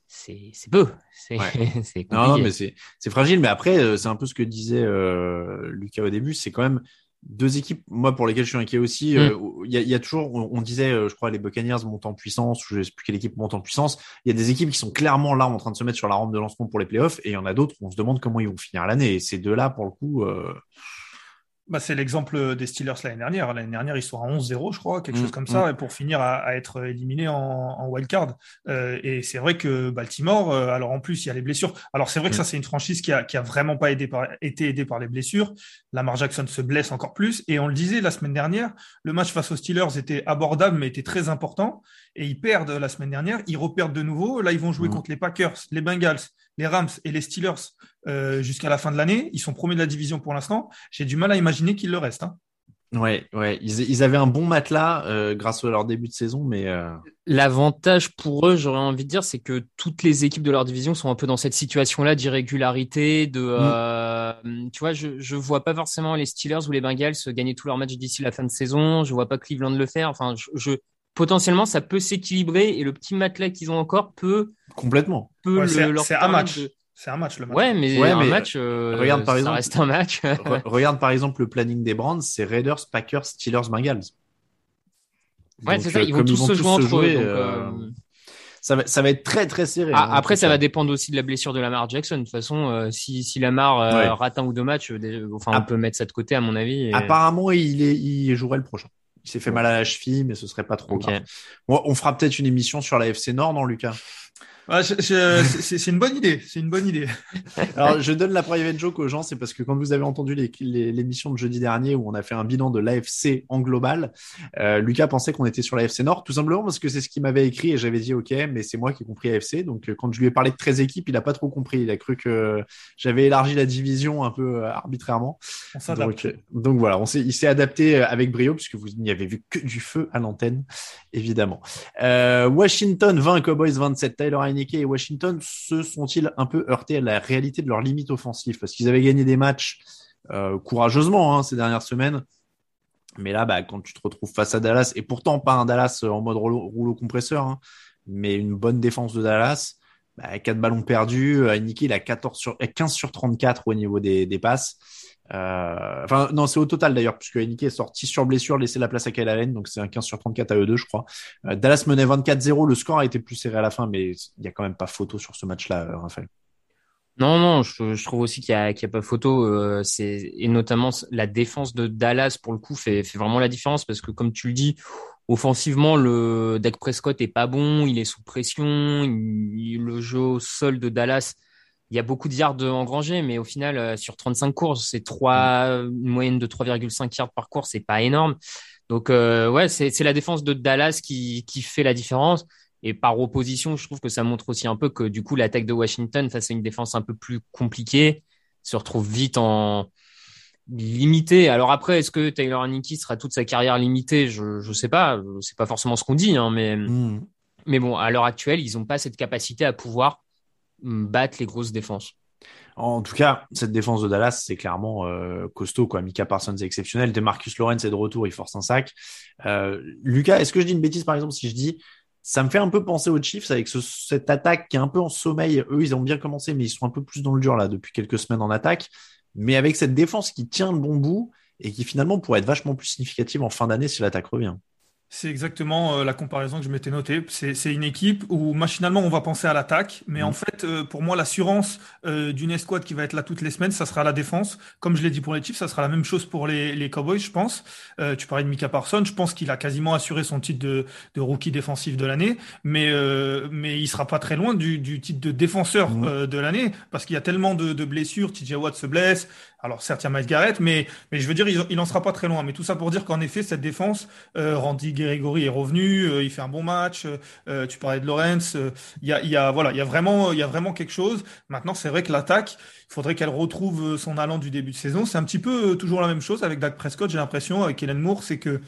C'est c'est peu. C'est ouais. non, non, mais c'est c'est fragile. Mais après, c'est un peu ce que disait Lucas au début. C'est quand même deux équipes, moi pour lesquelles je suis inquiet aussi. Il mm. euh, y, a, y, a, toujours, on, on disait, euh, je crois, les Buccaneers montent en puissance, ou je sais plus quelle équipe monte en puissance. Il y a des équipes qui sont clairement là en train de se mettre sur la rampe de lancement pour les playoffs, et il y en a d'autres où on se demande comment ils vont finir l'année. Et ces deux-là, pour le coup, euh, bah, c'est l'exemple des Steelers l'année dernière. L'année dernière, ils sont à 11-0, je crois, quelque mmh, chose comme ça, mmh. et pour finir à, à être éliminés en, en wildcard. Euh, et c'est vrai que Baltimore, euh, alors en plus, il y a les blessures. Alors c'est vrai que ça, c'est une franchise qui a, qui a vraiment pas aidé par, été aidée par les blessures. Lamar Jackson se blesse encore plus. Et on le disait la semaine dernière, le match face aux Steelers était abordable, mais était très important. Et ils perdent la semaine dernière, ils reperdent de nouveau. Là, ils vont jouer contre les Packers, les Bengals, les Rams et les Steelers euh, jusqu'à la fin de l'année. Ils sont premiers de la division pour l'instant. J'ai du mal à imaginer qu'il le reste. Hein. Ouais, ouais, ils, ils, avaient un bon matelas euh, grâce à leur début de saison, mais euh... l'avantage pour eux, j'aurais envie de dire, c'est que toutes les équipes de leur division sont un peu dans cette situation-là d'irrégularité, de, mm. tu vois, je je vois pas forcément les Steelers ou les Bengals gagner tous leurs matchs d'ici la fin de saison. Je vois pas Cleveland le faire. Enfin, je, je potentiellement ça peut s'équilibrer et le petit matelas qu'ils ont encore peut complètement peut ouais, le, leur c'est un match. De... C'est un match le match. Ouais, mais ouais, un mais match, euh, regarde par ça exemple, reste un match. re regarde par exemple le planning des Brands, c'est Raiders, Packers, Steelers, Bengals. Ouais, c'est ça, ils vont tous se jouer entre eux. Donc, euh... ça, va, ça va être très très serré. Ah, hein, après, ça, ça va dépendre aussi de la blessure de Lamar Jackson. De toute façon, euh, si, si Lamar ouais. rate un ou deux matchs, enfin, on peut mettre ça de côté à mon avis. Et... Apparemment, il, est, il jouerait le prochain. Il s'est fait mal à la cheville, mais ce serait pas trop okay. grave. Bon, on fera peut-être une émission sur la FC Nord, non, Lucas? C'est une bonne idée, c'est une bonne idée. Alors, je donne la private joke aux gens, c'est parce que quand vous avez entendu l'émission de jeudi dernier où on a fait un bilan de l'AFC en global, euh, Lucas pensait qu'on était sur l'AFC Nord, tout simplement parce que c'est ce qu'il m'avait écrit et j'avais dit ok, mais c'est moi qui ai compris AFC. Donc, euh, quand je lui ai parlé de 13 équipes, il a pas trop compris. Il a cru que j'avais élargi la division un peu euh, arbitrairement. Donc, donc, voilà, on il s'est adapté avec brio puisque vous n'y avez vu que du feu à l'antenne, évidemment. Washington 20, Cowboys 27, Tyler Heineken et Washington se sont-ils un peu heurtés à la réalité de leurs limites offensives Parce qu'ils avaient gagné des matchs euh, courageusement hein, ces dernières semaines. Mais là, bah, quand tu te retrouves face à Dallas, et pourtant pas un Dallas en mode rouleau, compresseur, hein, mais une bonne défense de Dallas, bah, 4 ballons perdus, Heineken il a 14 sur, 15 sur 34 au niveau des, des passes. Euh, enfin, non, c'est au total d'ailleurs, puisque Heineken est sorti sur blessure, laissé la place à Kyle Allen, donc c'est un 15 sur 34 à eux deux, je crois. Euh, Dallas menait 24-0, le score a été plus serré à la fin, mais il y a quand même pas photo sur ce match-là, euh, Raphaël. Non, non, je, trouve aussi qu'il n'y a, pas photo. Euh, c'est et notamment la défense de Dallas pour le coup fait, fait vraiment la différence parce que comme tu le dis, offensivement le Dak Prescott est pas bon, il est sous pression, il, le jeu au sol de Dallas il y a beaucoup de yards engrangés, mais au final, euh, sur 35 courses, c'est trois, une moyenne de 3,5 yards par course, c'est pas énorme. Donc ouais, c'est la défense de Dallas qui, qui fait la différence. Et par opposition, je trouve que ça montre aussi un peu que du coup l'attaque de Washington face à une défense un peu plus compliquée se retrouve vite en limité. Alors après, est-ce que Taylor Nicky sera toute sa carrière limitée? Je je sais pas. C'est pas forcément ce qu'on dit, hein, mais Hmm. mais bon, à l'heure actuelle, ils n'ont pas cette capacité à pouvoir mm, battre les grosses défenses. En tout cas, cette défense de Dallas, c'est clairement euh, costaud. Quoi. Mika Parsons est exceptionnel. Demarcus Lawrence est de retour, il force un sac. Euh, Lucas, est-ce que je dis une bêtise par exemple si je dis ça me fait un peu penser aux Chiefs avec ce- cette attaque qui est un peu en sommeil. Eux, ils ont bien commencé, mais ils sont un peu plus dans le dur là depuis quelques semaines en attaque. Mais avec cette défense qui tient le bon bout et qui finalement pourrait être vachement plus significative en fin d'année si l'attaque revient. C'est exactement euh, la comparaison que je m'étais notée. C'est, c'est une équipe où machinalement on va penser à l'attaque, mais Mhm. en fait, euh, pour moi, l'assurance euh, d'une escouade qui va être là toutes les semaines, ça sera la défense. Comme je l'ai dit pour les Chiefs, ça sera la même chose pour les, les Cowboys, je pense. Euh, tu parlais de Mika Parsons, je pense qu'il a quasiment assuré son titre de, de rookie défensif de l'année, mais euh, mais il sera pas très loin du, du titre de défenseur Mhm. euh, de l'année parce qu'il y a tellement de, de blessures. TJ Watt se blesse. Alors certes, il y a Miles Garrett, mais mais je veux dire, il, il en sera pas très loin. Mais tout ça pour dire qu'en effet, cette défense, euh, Randy Gregory est revenu, euh, il fait un bon match. euh, tu parlais de Lawrence, euh, il y a, y a, voilà, il y a vraiment, il y a vraiment quelque chose. Maintenant, c'est vrai que l'attaque, il faudrait qu'elle retrouve euh, son allant du début de saison. C'est un petit peu euh, toujours la même chose avec Dak Prescott. J'ai l'impression avec Kellen Moore, c'est que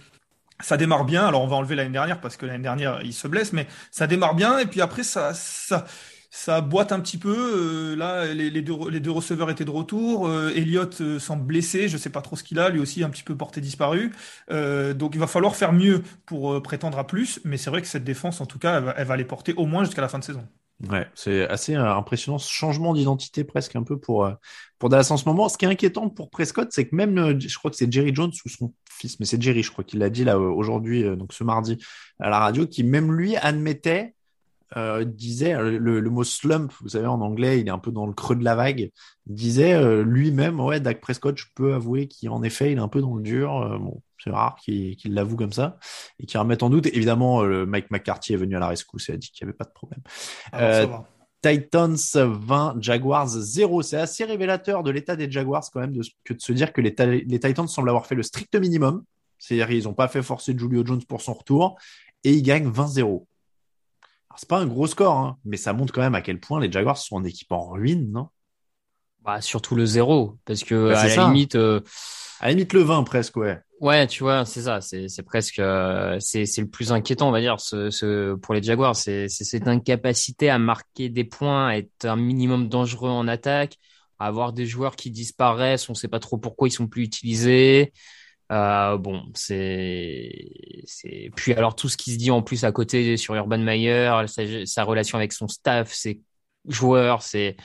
ça démarre bien. Alors on va enlever l'année dernière parce que l'année dernière il se blesse, mais ça démarre bien et puis après ça, ça, ça boite un petit peu. Euh, là, les, deux, les deux receveurs étaient de retour. Euh, Elliott euh, semble blessé. Je sais pas trop ce qu'il a. Lui aussi un petit peu porté disparu. Euh, donc il va falloir faire mieux pour prétendre à plus. Mais c'est vrai que cette défense, en tout cas, elle va, elle les porter au moins jusqu'à la fin de saison. Ouais, c'est assez impressionnant ce changement d'identité presque un peu pour, pour Dallas en ce moment. Ce qui est inquiétant pour Prescott, c'est que même, je crois que c'est Jerry Jones ou son fils, mais c'est Jerry, je crois qu'il l'a dit là aujourd'hui, donc ce mardi à la radio, qui même lui admettait, euh, disait le, le mot slump, vous savez en anglais, il est un peu dans le creux de la vague, disait euh, lui-même, ouais, Dak Prescott, je peux avouer qu'en effet, il est un peu dans le dur. Euh, bon, c'est rare qu'il l'avoue comme ça et qu'il remette en doute. Évidemment, le Mike McCarthy est venu à la rescousse et a dit qu'il n'y avait pas de problème. Alors, va. Titans 20, Jaguars 0. C'est assez révélateur de l'état des Jaguars quand même de, que de se dire que les, les Titans semblent avoir fait le strict minimum. C'est-à-dire qu'ils n'ont pas fait forcer Julio Jones pour son retour et ils gagnent 20-0. C'est pas un gros score, hein, mais ça montre quand même à quel point les Jaguars sont en équipe en ruine, non? Bah, surtout le zéro, parce que Bah, à la limite, euh, À la limite, le 20 presque, ouais. ouais, tu vois, c'est ça, c'est presque, euh, c'est le plus inquiétant, on va dire, ce, ce pour les Jaguars, c'est cette incapacité à marquer des points, à être un minimum dangereux en attaque, à avoir des joueurs qui disparaissent, on sait pas trop pourquoi ils sont plus utilisés. Euh, bon, c'est c'est puis alors tout ce qui se dit en plus à côté sur Urban Meyer, sa, sa relation avec son staff, ses joueurs, c'est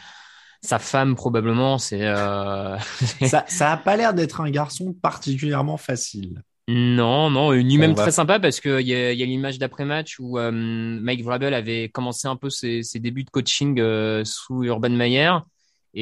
sa femme probablement, c'est euh... ça, ça a pas l'air d'être un garçon particulièrement facile. Non, non, ni même va- très sympa parce que il y a, y a l'image d'après-match où euh, Mike Vrabel avait commencé un peu ses, ses débuts de coaching euh, sous Urban Meyer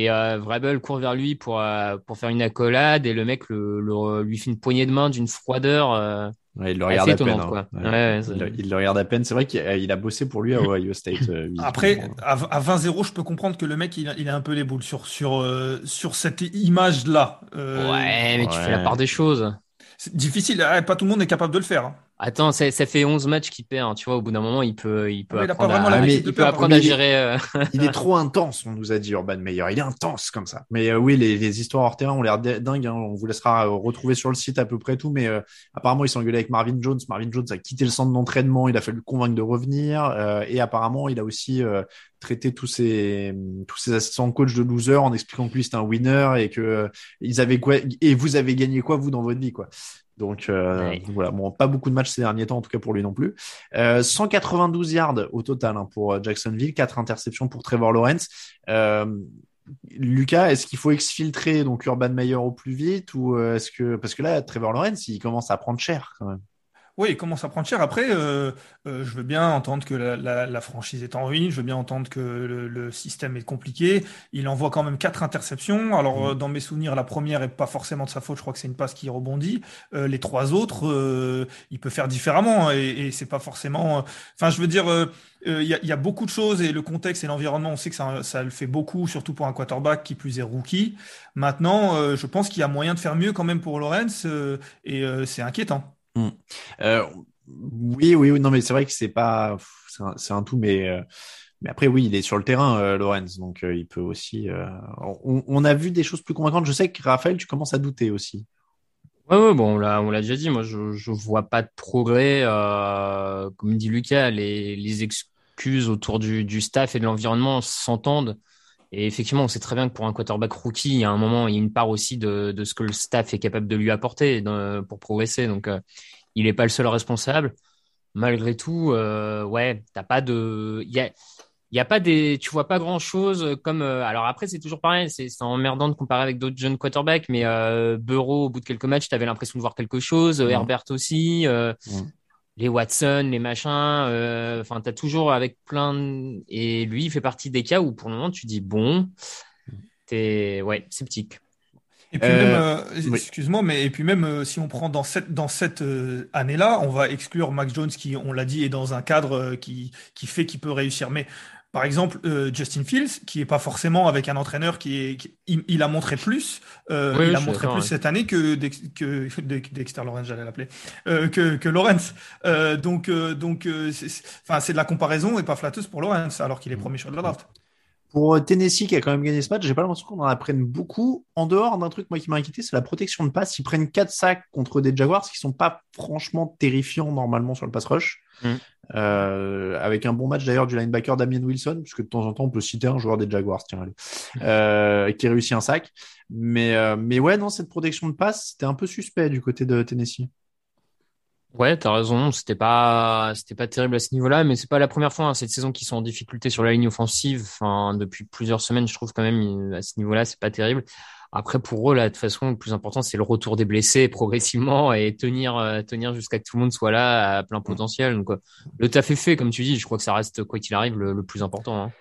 et euh, Vrabel court vers lui pour euh, pour faire une accolade et le mec le, le- lui fait une poignée de main d'une froideur. euh, Ouais, il le Assez regarde à peine. hein. quoi. Ouais. Ouais, ouais, c'est- il, le- il le regarde à peine. C'est vrai qu'il a, il a bossé pour lui à Ohio State. euh, Après, à, à 20-0, je peux comprendre que le mec, il a, il a un peu les boules sur, sur, euh, sur cette image-là. Euh, Ouais, mais tu fais la part des choses. C'est difficile, hein, pas tout le monde est capable de le faire. hein. Attends, ça, ça fait 11 matchs qu'il perd, hein, tu vois, au bout d'un moment, il peut, il peut Mais il a pas apprendre à, l'habitude il peut apprendre à gérer. euh, Il est trop intense, on nous a dit Urban Meyer. Il est intense comme ça. Mais euh, oui, les, les histoires hors terrain ont l'air dingues. hein. On vous laissera euh, retrouver sur le site à peu près tout. Mais euh, apparemment, il s'est engueulé avec Marvin Jones. Marvin Jones a quitté le centre d'entraînement. Il a fallu le convaincre de revenir. Euh, et apparemment, il a aussi euh, traité tous ses tous ses assistants coach de loser en expliquant que lui c'était un winner et que euh, ils avaient quoi et vous avez gagné quoi vous dans votre vie quoi. Donc euh, Ouais. voilà, bon, pas beaucoup de matchs ces derniers temps, en tout cas pour lui non plus. Euh, 192 yards au total hein, pour euh, Jacksonville, quatre interceptions pour Trevor Lawrence. Euh, Lucas, est-ce qu'il faut exfiltrer donc Urban Meyer au plus vite ou est-ce que parce que là Trevor Lawrence il commence à prendre cher quand même. Oui, il commence à prendre cher. Après, euh, euh, je veux bien entendre que la, la- la franchise est en ruine, je veux bien entendre que le, le système est compliqué. Il envoie quand même quatre interceptions. Alors, euh, dans mes souvenirs, la première est pas forcément de sa faute. Je crois que c'est une passe qui rebondit. Euh, les trois autres, euh, il peut faire différemment et, et c'est pas forcément. Enfin, je veux dire, il y y a beaucoup de choses et le contexte et l'environnement, on sait que ça, ça le fait beaucoup, surtout pour un quarterback qui plus est rookie. Maintenant, euh, je pense qu'il y a moyen de faire mieux quand même pour Lawrence euh, et euh, c'est inquiétant. Hmm. Euh, oui, oui, oui, non, mais c'est vrai que c'est pas, c'est un, tout, mais euh, mais après, oui, il est sur le terrain, euh, Lorenz, donc euh, il peut aussi. euh, on, on a vu des choses plus convaincantes. Je sais que Raphaël, tu commences à douter aussi. Ouais, ouais, bon, on l'a, on l'a déjà dit. Moi, je, je vois pas de progrès. Euh, comme dit Lucas, les, les excuses autour du, du staff et de l'environnement s'entendent. Et effectivement, on sait très bien que pour un quarterback rookie, il y a un moment, il y a une part aussi de, de ce que le staff est capable de lui apporter pour progresser. Donc, euh, il n'est pas le seul responsable. Malgré tout, euh, ouais, t'as pas de, il y a, y a pas des, tu vois pas grand chose comme, euh, alors après, c'est toujours pareil, c'est emmerdant de comparer avec d'autres jeunes quarterbacks, mais Burrow, au bout de quelques matchs, t'avais l'impression de voir quelque chose, Mhm. Herbert aussi, Mhm. Les Watson, les machins, euh, enfin, t'as toujours avec plein de... Et lui, il fait partie des cas où, pour le moment, tu dis, bon, t'es, ouais, sceptique. Et puis Euh, même, euh, oui. excuse-moi, mais et puis même euh, si on prend dans cette dans cette euh, année-là, on va exclure Max Jones qui, on l'a dit, est dans un cadre euh, qui qui fait qu'il peut réussir. Mais par exemple, euh, Justin Fields, qui est pas forcément avec un entraîneur qui est, qui- il, il a montré plus, euh, Oui, il a montré plus ouais. cette année que Dex- que, Dex- Dexter Lawrence, j'allais l'appeler, euh, que que Lawrence. Euh, donc euh, donc euh, c'est c'est- enfin c'est de la comparaison et pas flatteuse pour Lawrence alors qu'il est premier choix de la draft. Pour Tennessee qui a quand même gagné ce match, j'ai pas l'impression qu'on en apprenne beaucoup. En dehors d'un truc moi qui m'a inquiété, c'est la protection de passe. Ils prennent 4 sacs contre des Jaguars qui sont pas franchement terrifiants normalement sur le pass rush. Mm. Euh, avec un bon match d'ailleurs du linebacker Damien Wilson, puisque de temps en temps on peut citer un joueur des Jaguars, tiens, allez, euh, qui réussit un sac. Mais, euh, mais ouais, non, cette protection de passe, c'était un peu suspect du côté de Tennessee. Ouais, t'as raison. C'était pas, c'était pas terrible à ce niveau-là, mais c'est pas la première fois hein, cette saison qu'ils sont en difficulté sur la ligne offensive. Enfin, depuis plusieurs semaines, je trouve quand même à ce niveau-là, c'est pas terrible. Après, pour eux, là, de toute façon, le plus important, c'est le retour des blessés progressivement et tenir, euh, tenir jusqu'à que tout le monde soit là à plein potentiel. Donc, euh, le taf est fait, comme tu dis. Je crois que ça reste, quoi qu'il arrive, le, le plus important. hein.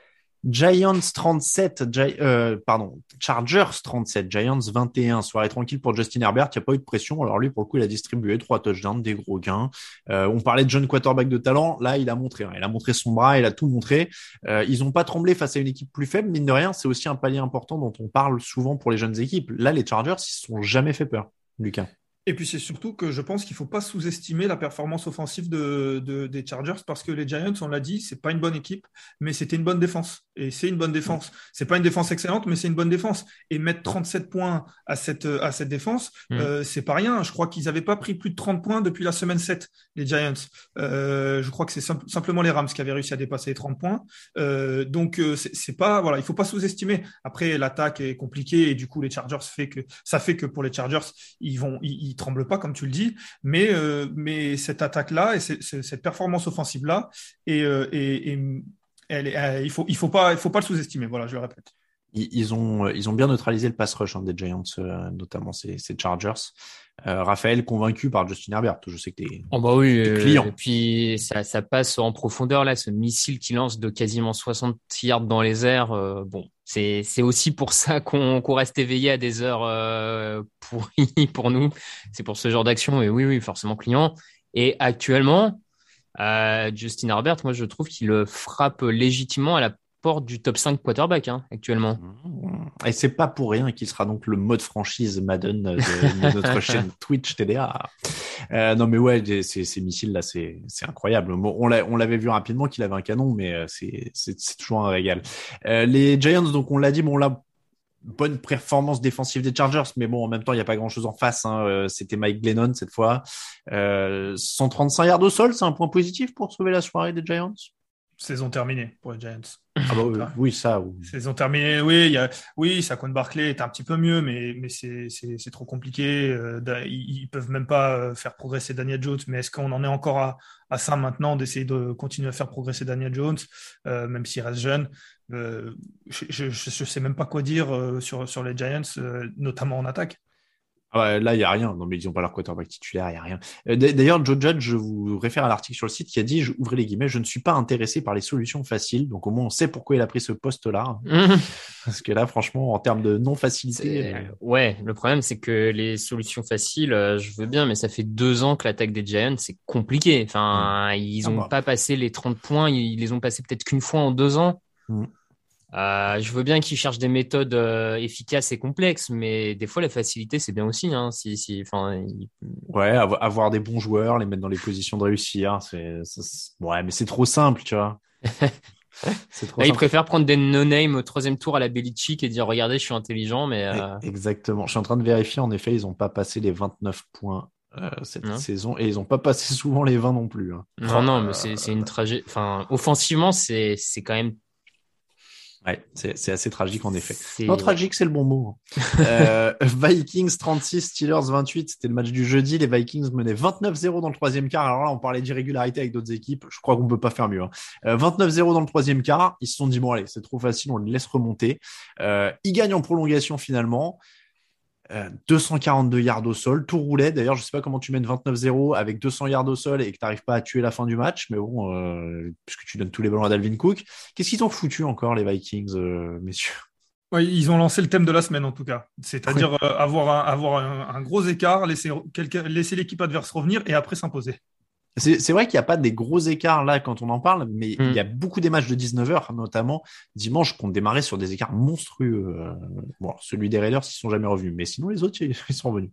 Giants 37, Gi- euh, pardon, Chargers 37, Giants 21. Soirée tranquille pour Justin Herbert, il n'y a pas eu de pression. Alors lui, pour le coup, il a distribué trois touchdowns, des gros gains. Euh, on parlait de jeune quarterback de talent. Là, il a montré, hein. il a montré son bras, il a tout montré. Euh, ils n'ont pas tremblé face à une équipe plus faible, mine de rien. C'est aussi un palier important dont on parle souvent pour les jeunes équipes. Là, les Chargers, ils se sont jamais fait peur, Lucas. Et puis c'est surtout que je pense qu'il faut pas sous-estimer la performance offensive de, de- des Chargers parce que les Giants, on l'a dit, c'est pas une bonne équipe, mais c'était une bonne défense. Et c'est une bonne défense. C'est pas une défense excellente, mais c'est une bonne défense. Et mettre 37 points à cette, à cette défense, Mm. euh, c'est pas rien. Je crois qu'ils avaient pas pris plus de 30 points depuis la semaine 7, les Giants. Euh, je crois que c'est simple- simplement les Rams qui avaient réussi à dépasser les 30 points. Euh, donc euh, c'est c'est pas voilà, il faut pas sous-estimer. Après l'attaque est compliquée et du coup les Chargers fait que ça fait que pour les Chargers ils vont ils, ils tremblent pas comme tu le dis, mais euh, mais cette attaque là et cette performance offensive là et, euh, et, et elle, euh, il faut il faut pas il faut pas le sous-estimer. Voilà, je le répète. Ils, ils ont, ils ont bien neutralisé le pass rush hein, des Giants, euh, notamment ces, ces Chargers. Euh, Raphaël, convaincu par Justin Herbert. Je sais que t'es Oh bah oui, euh, client. et puis ça, ça passe en profondeur là, ce missile qui lance de quasiment 60 yards dans les airs. euh, bon, c'est c'est aussi pour ça qu'on qu'on reste éveillé à des heures euh, pourries pour nous. C'est pour ce genre d'action et oui, oui, forcément client. Et actuellement, euh, Justin Herbert, moi je trouve qu'il frappe légitimement à la porte du top 5 quarterback hein, actuellement. Et c'est pas pour rien qu'il sera donc le mode franchise Madden de, de notre chaîne Twitch TDA. Euh, non mais ouais, ces, ces missiles là, c'est incroyable. Bon, on l'a- on l'avait vu rapidement qu'il avait un canon, mais euh, c'est toujours un régal. Euh, les Giants, donc on l'a dit, bon là. Bonne performance défensive des Chargers, mais bon, en même temps, il n'y a pas grand-chose en face. hein. C'était Mike Glennon cette fois. Euh, 135 yards au sol, c'est un point positif pour sauver la soirée des Giants? Saison terminée pour les Giants. Ah bah oui, oui, ça. oui. Saison terminée, oui, y a, oui, Saquon Barclay est un petit peu mieux, mais, mais c'est, trop compliqué. Euh, ils, ils peuvent même pas euh, faire progresser Daniel Jones, mais est-ce qu'on en est encore à, à ça maintenant d'essayer de continuer à faire progresser Daniel Jones, euh, même s'il reste jeune? Euh, je, je sais même pas quoi dire sur, sur les Giants, notamment en attaque. Ah ouais, là, il n'y a rien. Non, mais ils n'ont pas leur quarterback titulaire, il n'y a rien. Euh, D'ailleurs, Joe Judge, je vous réfère à l'article sur le site qui a dit, je, ouvrez les guillemets, je ne suis pas intéressé par les solutions faciles. Donc, au moins, on sait pourquoi il a pris ce poste-là. Parce que là, franchement, en termes de non-facilité. Euh, Ouais, le problème c'est que les solutions faciles, euh, je veux bien, mais ça fait deux ans que l'attaque des Giants c'est compliqué. Enfin, ils Ah ont bah. pas passé les 30 points, ils les ont passés peut-être qu'une fois en deux ans. Mm. Euh, je veux bien qu'ils cherchent des méthodes euh, efficaces et complexes, mais des fois la facilité c'est bien aussi. Hein, si, si, enfin, il- Ouais, avo- avoir des bons joueurs, les mettre dans les positions de réussir, c'est, ça, c'est- ouais, mais c'est trop simple, tu vois. trop Là, ils préfèrent prendre des no-name au troisième tour à la Belichick et dire regardez, je suis intelligent, mais euh, Exactement. Je suis en train de vérifier. En effet, ils n'ont pas passé les 29 points euh, cette Non. saison et ils n'ont pas passé souvent les 20 non plus. hein. non, non, mais c'est une tragédie. Enfin, offensivement, c'est quand même. Ouais, c'est c'est assez tragique en effet. c'est- Non, tragique, c'est le bon mot. euh, Vikings 36, Steelers 28. C'était le match du jeudi. Les Vikings menaient 29-0 dans le troisième quart. Alors là, on parlait d'irrégularité avec d'autres équipes. Je crois qu'on peut pas faire mieux. hein. Euh, 29-0 dans le troisième quart. Ils se sont dit, bon, allez, c'est trop facile, on les laisse remonter. Euh, ils gagnent en prolongation finalement. Euh, 242 yards au sol, tout roulait. D'ailleurs, je sais pas comment tu mènes 29-0 avec 200 yards au sol et que tu n'arrives pas à tuer la fin du match, mais bon, euh, puisque tu donnes tous les ballons à Dalvin Cook. Qu'est-ce qu'ils ont foutu encore, les Vikings, euh, messieurs? Ouais, ils ont lancé le thème de la semaine en tout cas, c'est-à-dire euh, avoir, un, avoir un, un gros écart, laisser l'équipe adverse revenir et après s'imposer. C'est c'est vrai qu'il n'y a pas des gros écarts là quand on en parle, mais Mm. il y a beaucoup des matchs de 19h, notamment dimanche, qui ont démarré sur des écarts monstrueux. Euh, Bon, celui des Raiders, ils sont jamais revenus, mais sinon les autres, ils sont revenus.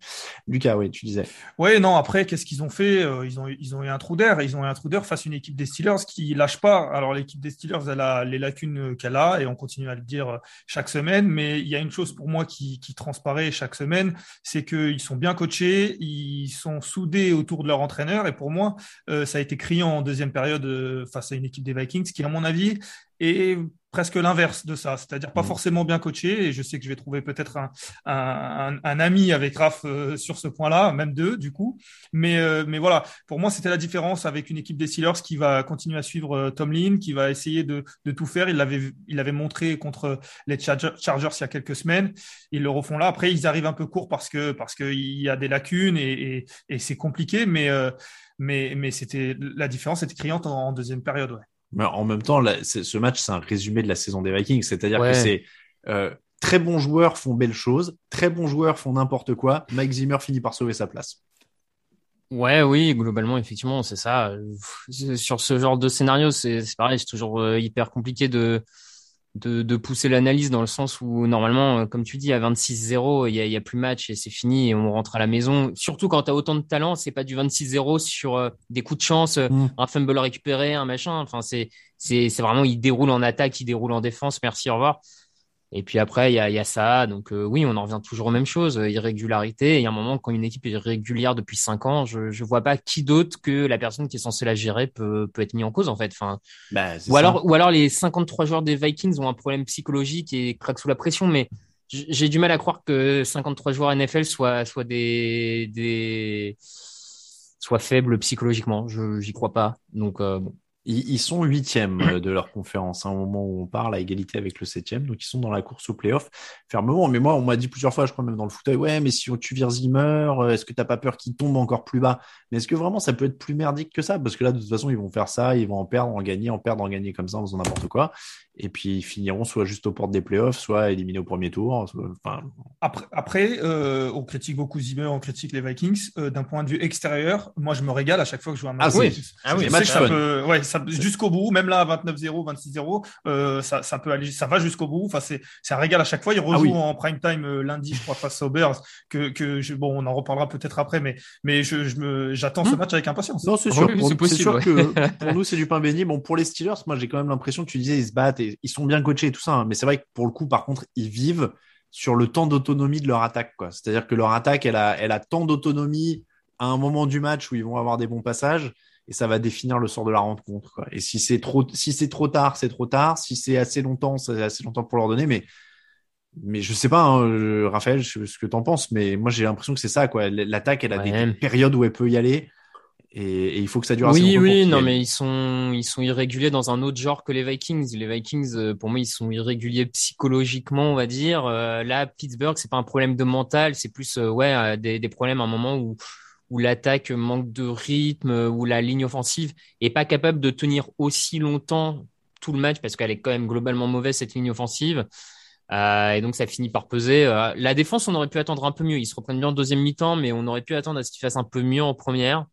Lucas, oui, tu disais. Ouais, non, après, qu'est-ce qu'ils ont fait Euh, ils, ont, ils ont eu un trou d'air. Ils ont eu un trou d'air face à une équipe des Steelers qui lâche pas. Alors, l'équipe des Steelers, elle a les lacunes qu'elle a et on continue à le dire euh, chaque semaine. Mais il y a une chose pour moi qui, qui transparaît chaque semaine, c'est qu'ils sont bien coachés, ils sont soudés autour de leur entraîneur. Et pour moi, euh, ça a été criant en deuxième période euh, face à une équipe des Vikings qui, à mon avis, est presque l'inverse de ça, c'est-à-dire pas Mhm. forcément bien coaché. Et je sais que je vais trouver peut-être un, un, un- ami avec Raph euh, sur ce point-là, même deux du coup. Mais, euh, mais voilà, pour moi, c'était la différence avec une équipe des Steelers qui va continuer à suivre euh, Tomlin, qui va essayer de, de tout faire. Il l'avait, il l'avait montré contre les Chargers, Chargers il y a quelques semaines. Ils le refont là. Après, ils arrivent un peu court parce que parce qu'il y a des lacunes et, et, et c'est compliqué. Mais euh, mais mais c'était la différence était criante en, en deuxième période. Ouais. Mais en même temps, là, ce match, c'est un résumé de la saison des Vikings, c'est-à-dire Ouais. que c'est euh, très bons joueurs font belles choses, très bons joueurs font n'importe quoi. Mike Zimmer finit par sauver sa place. Ouais, oui, globalement, effectivement, c'est ça. Sur ce genre de scénario, c'est c'est pareil, c'est toujours euh, hyper compliqué de, de, de pousser l'analyse dans le sens où, normalement, euh, comme tu dis, à 26-0, il y a, il y a plus match et c'est fini et on rentre à la maison. Surtout quand tu as autant de talent, c'est pas du 26-0 sur euh, des coups de chance, euh, Mm. un fumble récupéré, un machin. Enfin, c'est, c'est, c'est vraiment, il déroule en attaque, il déroule en défense. Merci, au revoir. Et puis après, il y a, y a ça. Donc euh, oui, on en revient toujours aux mêmes choses, euh, irrégularité. Et il y a un moment, quand une équipe est régulière depuis cinq ans, je je vois pas qui d'autre que la personne qui est censée la gérer peut, peut être mis en cause, en fait. Enfin, Bah, ou ça. alors, ou alors les 53 joueurs des Vikings ont un problème psychologique et craquent sous la pression. Mais j'ai du mal à croire que 53 joueurs NFL soient, soient des, des, soient faibles psychologiquement. Je, j'y crois pas. Donc, euh, bon. Ils, ils sont huitièmes euh, de leur conférence, hein, au moment où on parle, à égalité avec le septième. Donc, ils sont dans la course au playoff fermement. Mais moi, on m'a dit plusieurs fois, je crois même dans le fauteuil, ouais, mais si tu vires Zimmer, euh, est-ce que t'as pas peur qu'il tombe encore plus bas? Mais est-ce que vraiment ça peut être plus merdique que ça? Parce que là, de toute façon, ils vont faire ça, ils vont en perdre, en gagner, en perdre, en gagner comme ça, en faisant n'importe quoi. Et puis, ils finiront soit juste aux portes des playoffs, soit éliminés au premier tour. soit- Enfin, Après, après euh, on critique beaucoup Zimmer, on critique les Vikings. Euh, D'un point de vue extérieur, moi, je me régale à chaque fois que je vois un match. Ah oui. Ah oui, fun. peut- ouais, ça- jusqu'au bout, même là, à 29-0, 26-0, euh, ça, ça peut aller, ça va jusqu'au bout. Enfin, c'est, c'est un régal à chaque fois. Il rejoue Ah oui. en prime time euh, lundi, je crois, face aux Bears, que, que je, bon, on en reparlera peut-être après, mais, mais je, je me, j'attends ce Hmm. match avec impatience. Non, c'est sûr. Oui, Pour- c'est c'est possible, sûr ouais. que pour nous, c'est du pain béni. Bon, pour les Steelers, moi, j'ai quand même l'impression que tu disais, ils se battent et ils sont bien coachés et tout ça. hein. Mais c'est vrai que pour le coup, par contre, ils vivent sur le temps d'autonomie de leur attaque, quoi. C'est-à-dire que leur attaque, elle a, elle a tant d'autonomie à un moment du match où ils vont avoir des bons passages et ça va définir le sort de la rencontre, quoi. Et si c'est trop, si c'est trop tard, c'est trop tard. Si c'est assez longtemps, c'est assez longtemps pour leur donner. Mais, mais je sais pas, hein, euh, Raphaël, je- ce que t'en penses, mais moi, j'ai l'impression que c'est ça, quoi. L'attaque, elle a des, Ouais. des périodes où elle peut y aller. Et, et il faut que ça dure assez Oui, longtemps. pour oui, y non, aille. mais ils sont, ils sont irréguliers dans un autre genre que les Vikings. Les Vikings, euh, pour moi, ils sont irréguliers psychologiquement, on va dire. Euh, là, Pittsburgh, c'est pas un problème de mental, c'est plus, euh, ouais, des, des problèmes à un moment où, où l'attaque manque de rythme, où la ligne offensive est pas capable de tenir aussi longtemps tout le match parce qu'elle est quand même globalement mauvaise, cette ligne offensive. Euh, et donc, ça finit par peser. Euh, la défense, on aurait pu attendre un peu mieux. Ils se reprennent bien en deuxième mi-temps, mais on aurait pu attendre à ce qu'ils fassent un peu mieux en première.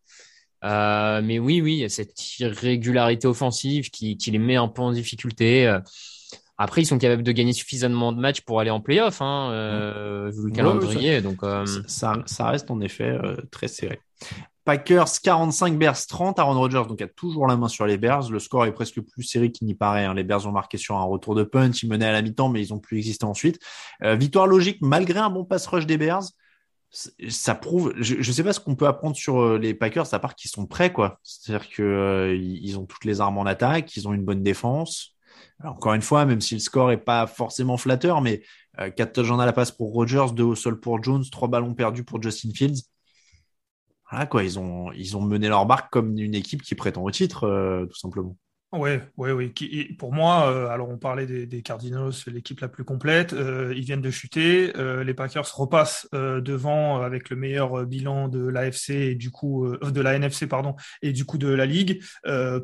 Euh, mais oui, oui, il y a cette irrégularité offensive qui, qui les met un peu en difficulté. Après, ils sont capables de gagner suffisamment de matchs pour aller en playoff, hein, euh, vu le calendrier. ça, donc, euh... ça, ça, reste en effet euh, très serré. Packers 45, Bears 30. Aaron Rodgers donc a toujours la main sur les Bears. Le score est presque plus serré qu'il n'y paraît. Hein. Les Bears ont marqué sur un retour de punch. Ils menaient à la mi-temps, mais ils ont plus existé ensuite. Euh, victoire logique malgré un bon pass rush des Bears. Ça prouve. Je ne sais pas ce qu'on peut apprendre sur euh, les Packers à part qu'ils sont prêts, quoi. C'est-à-dire que euh, ils ont toutes les armes en attaque, ils ont une bonne défense. Encore une fois, même si le score est pas forcément flatteur, mais euh, 4 touchdowns à la passe pour Rodgers, 2 au sol pour Jones, 3 ballons perdus pour Justin Fields voilà quoi, ils ont, ils ont mené leur barque comme une équipe qui prétend au titre, euh, tout simplement. Oui, oui, oui. Qui, pour moi, euh, alors on parlait des, des Cardinals, l'équipe la plus complète. Euh, ils viennent de chuter. Euh, les Packers repassent euh, devant avec le meilleur bilan de l'AFC et du coup euh, de la NFC pardon et du coup de la ligue.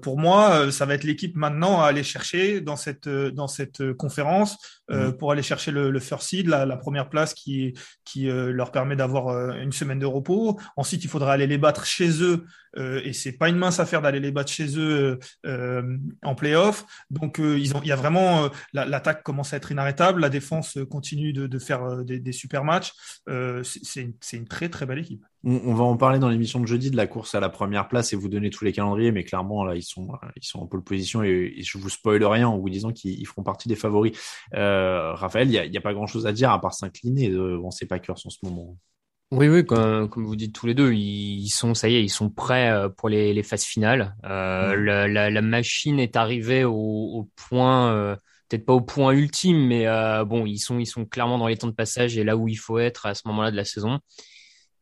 pour moi, ça va être l'équipe maintenant à aller chercher dans cette dans cette conférence mmh. pour aller chercher le, le first seed, la, la, première place qui qui leur permet d'avoir une semaine de repos. Ensuite, il faudra aller les battre chez eux et c'est pas une mince affaire d'aller les battre chez eux en playoff. Donc, euh, ils ont, il y a vraiment euh, l'attaque commence à être inarrêtable, la défense continue de, faire euh, des, super matchs. c'est une, très très belle équipe. On, va en parler dans l'émission de jeudi de la course à la première place et vous donner tous les calendriers, mais clairement là ils sont ils sont en pole position et, et je vous spoil rien en vous disant qu'ils feront partie des favoris. Raphaël, il y a, y a, pas grand chose à dire à part s'incliner devant ces Packers en ce moment. Oui, oui, comme, comme, vous dites tous les deux, ils sont, ça y est, ils sont prêts euh, pour les, les phases finales. Euh, mmh. la, la, la, machine est arrivée au, au point, euh, peut-être pas au point ultime, mais euh, bon, ils sont, ils sont clairement dans les temps de passage et là où il faut être à ce moment-là de la saison.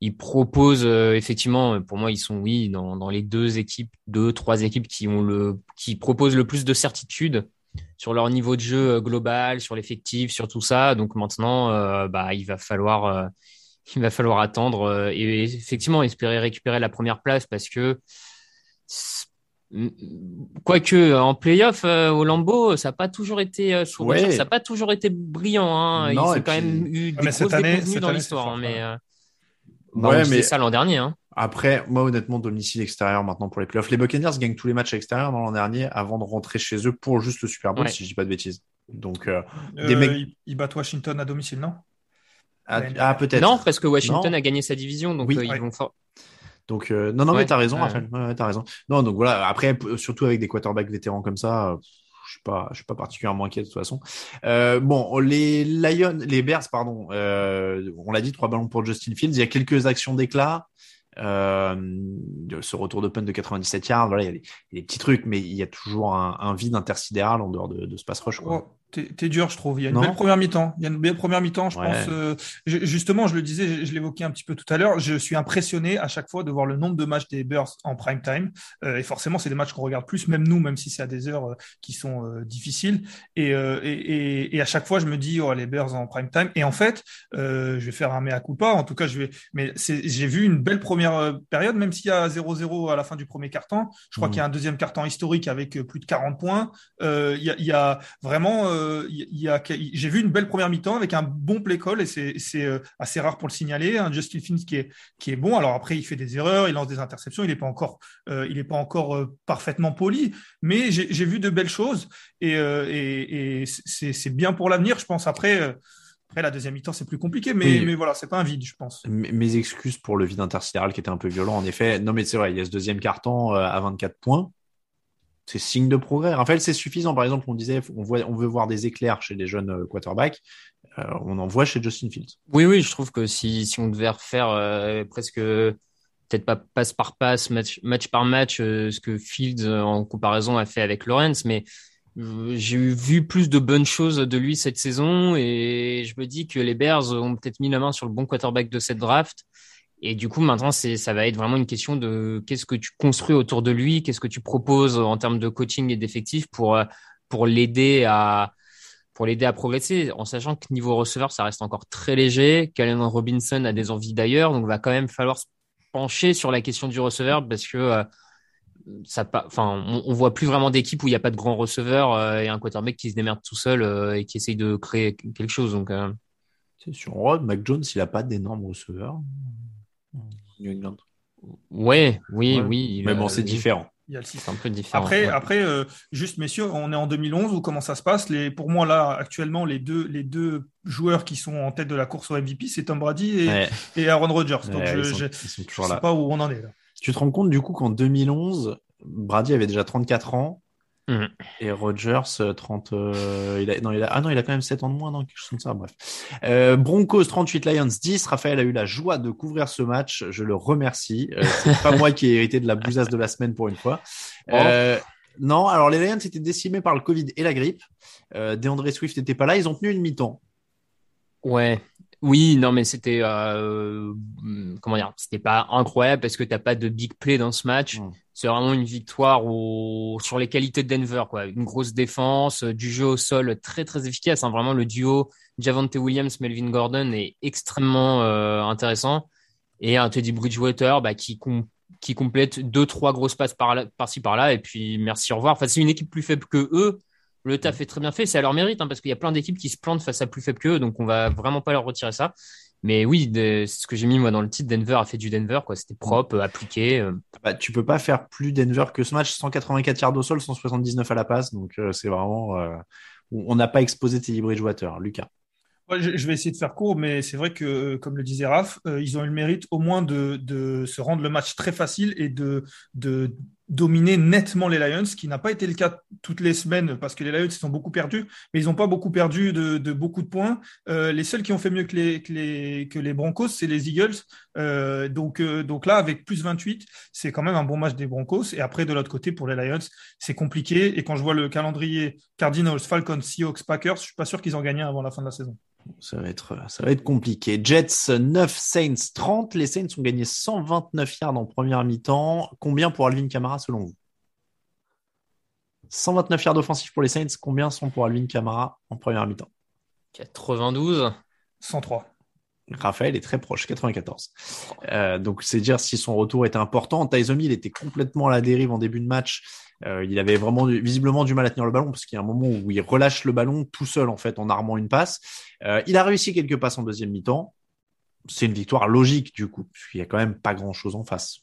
Ils proposent effectivement, pour moi, ils sont oui dans, dans les deux équipes, deux, trois équipes qui ont le, qui proposent le plus de certitude sur leur niveau de jeu global, sur l'effectif, sur tout ça. Donc maintenant, bah, il va falloir il va falloir attendre euh, et effectivement espérer récupérer la première place parce que quoique en playoff euh, au Lambeau ça n'a pas toujours été euh, ouais. ça n'a pas toujours été brillant hein. non, ils ont quand puis... même eu des mais grosses année, dans l'histoire hein, mais euh... ouais, mais ça l'an dernier hein. Après, moi, honnêtement, domicile extérieur maintenant pour les playoffs. Les Buccaneers gagnent tous les matchs extérieurs dans l'an dernier avant de rentrer chez eux pour juste le Super Bowl, ouais. si je dis pas de bêtises. Donc, euh, des mecs... ils battent Washington à domicile, non? Ah, ah peut-être. Non, parce que Washington non. a gagné sa division, donc oui, euh, ouais. ils vont fort. Donc euh, non, non, ouais, mais t'as raison, Raphaël. Ouais, t'as raison. Non, donc voilà. Après, surtout avec des quarterbacks vétérans comme ça, je suis pas, je suis pas particulièrement inquiet de toute façon. Euh, bon, les Lions, les Bears, pardon. Euh, on l'a dit, trois ballons pour Justin Fields. Il y a quelques actions d'éclat. Euh, ce retour de punt de 97 yards, voilà, il y, a des, il y a des petits trucs, mais il y a toujours un, un vide intersidéral en dehors de, de ce pass rush. Quoi. T'es dur, je trouve. Il y a une non. belle première mi-temps. Il y a une belle première mi-temps, je ouais. pense. Euh, je, justement, je le disais, je, je l'évoquais un petit peu tout à l'heure. Je suis impressionné à chaque fois de voir le nombre de matchs des Bears en prime time. Euh, et forcément, c'est des matchs qu'on regarde plus, même nous, même si c'est à des heures euh, qui sont difficiles. Et, et, et, et, à chaque fois, je me dis, oh, les Bears en prime time. Et en fait, je vais faire un mea culpa. En tout cas, je vais. Mais j'ai vu une belle première période, même s'il y a 0-0 à la fin du premier quart-temps. Je crois mmh. qu'il y a un deuxième quart-temps historique avec plus de 40 points. Il y y a vraiment, il y a j'ai vu une belle première mi-temps avec un bon play call et c'est euh, assez rare pour le signaler. Un Justin Fields qui est, qui est bon. Alors après, il fait des erreurs, il lance des interceptions, il n'est pas encore, euh, il est pas encore euh, parfaitement poli, mais j'ai vu de belles choses et, euh, et, et c'est bien pour l'avenir, je pense. Après. Après, la deuxième mi-temps, c'est plus compliqué, mais, oui. mais voilà, c'est pas un vide, je pense. Mes excuses pour le vide intersidéral qui était un peu violent, en effet. Non, mais c'est vrai, il y a ce deuxième carton à 24 points c'est signe de progrès. Raphaël, c'est suffisant. Par exemple, on disait, on, veut voir des éclairs chez les jeunes quarterbacks. Euh, on en voit chez Justin Fields. Oui, oui, je trouve que si, si on devait refaire euh, presque, peut-être pas passe par passe, match, match par match, euh, ce que Fields en comparaison a fait avec Lawrence, mais j'ai vu plus de bonnes choses de lui cette saison et je me dis que les Bears ont peut-être mis la main sur le bon quarterback de cette draft. Et du coup, maintenant, ça va être vraiment une question de qu'est-ce que tu construis autour de lui, qu'est-ce que tu proposes en termes de coaching et d'effectifs pour, pour l'aider à, pour l'aider à progresser, en sachant que niveau receveur, ça reste encore très léger. Callen Robinson a des envies d'ailleurs, donc va quand même falloir se pencher sur la question du receveur parce que euh, ça, enfin, on, voit plus vraiment d'équipe où il n'y a pas de grand receveur euh, et un quarterback qui se démerde tout seul euh, et qui essaye de créer quelque chose. Donc, euh. c'est sur Rod, Mac Jones, il n'a pas d'énormes receveurs. New England. Ouais, oui, ouais. oui. Mais bon, c'est différent. Il y a le 6. C'est un peu différent. Après, ouais. après euh, juste messieurs, on est en 2011 ou comment ça se passe? Les, Pour moi, là, actuellement, les deux, les deux joueurs qui sont en tête de la course au MVP, c'est Tom Brady et, Ouais. et Aaron Rodgers. Donc, Ouais, je toujours sais là. pas où on en est là. Tu te rends compte du coup qu'en 2011, Brady avait déjà 34 ans Mhm. et Rodgers euh, 30. euh, il a, non, il a, ah non, il a quand même 7 ans de moins, non, quelque chose comme ça. Bref. Euh, Broncos 38, Lions 10. Raphaël a eu la joie de couvrir ce match. Je le remercie. Euh, c'est pas moi qui ai hérité de la bousasse de la semaine pour une fois. Euh, non, alors les Lions étaient décimés par le Covid et la grippe. Euh, DeAndre Swift n'était pas là. Ils ont tenu une mi-temps. Ouais. Oui, non, mais c'était euh, comment dire, c'était pas incroyable parce que t'as pas de big play dans ce match. Mm. C'est vraiment une victoire au, sur les qualités de Denver, quoi. Une grosse défense, euh, du jeu au sol très très efficace. hein. Vraiment, le duo Javante Williams, Melvin Gordon est extrêmement euh, intéressant. Et un Teddy Bridgewater bah, qui com- qui complète deux trois grosses passes par là- par-ci par-là et puis merci au revoir. Enfin, c'est une équipe plus faible que eux. Le taf est très bien fait, c'est à leur mérite hein, parce qu'il y a plein d'équipes qui se plantent face à plus faible que eux, donc on va vraiment pas leur retirer ça. Mais oui, c'est ce que j'ai mis moi dans le titre. Denver a fait du Denver, quoi. C'était propre, euh, appliqué. euh. Bah, tu peux pas faire plus Denver que ce match. 184 yards au sol, 179 à la passe. Donc euh, c'est vraiment. euh, on n'a pas exposé Teddy Bridgewater, Lucas. Ouais, je, je vais essayer de faire court, mais c'est vrai que, comme le disait Raph, euh, ils ont eu le mérite au moins de, de se rendre le match très facile et de, de dominer nettement les Lions, ce qui n'a pas été le cas toutes les semaines parce que les Lions ils sont beaucoup perdus, mais ils n'ont pas beaucoup perdu de, beaucoup de points. Euh, les seuls qui ont fait mieux que les, que les, que les Broncos, c'est les Eagles. Euh, donc, euh, donc là, avec plus 28, c'est quand même un bon match des Broncos. Et après, de l'autre côté, pour les Lions, c'est compliqué. Et quand je vois le calendrier Cardinals, Falcons, Seahawks, Packers, je suis pas sûr qu'ils en gagnent avant la fin de la saison. Ça va être, ça va être compliqué. Jets 9, Saints 30. Les Saints ont gagné 129 yards en première mi-temps. Combien pour Alvin Kamara selon vous? 129 yards offensifs pour les Saints. Combien sont pour Alvin Kamara en première mi-temps? 92. 103. Raphaël est très proche, 94. Euh, donc c'est dire si son retour était important. Tyson Hill était complètement à la dérive en début de match. Euh, il avait vraiment visiblement du mal à tenir le ballon parce qu'il y a un moment où il relâche le ballon tout seul en fait en armant une passe. Euh, il a réussi quelques passes en deuxième mi-temps. C'est une victoire logique du coup puisqu'il y a quand même pas grand chose en face.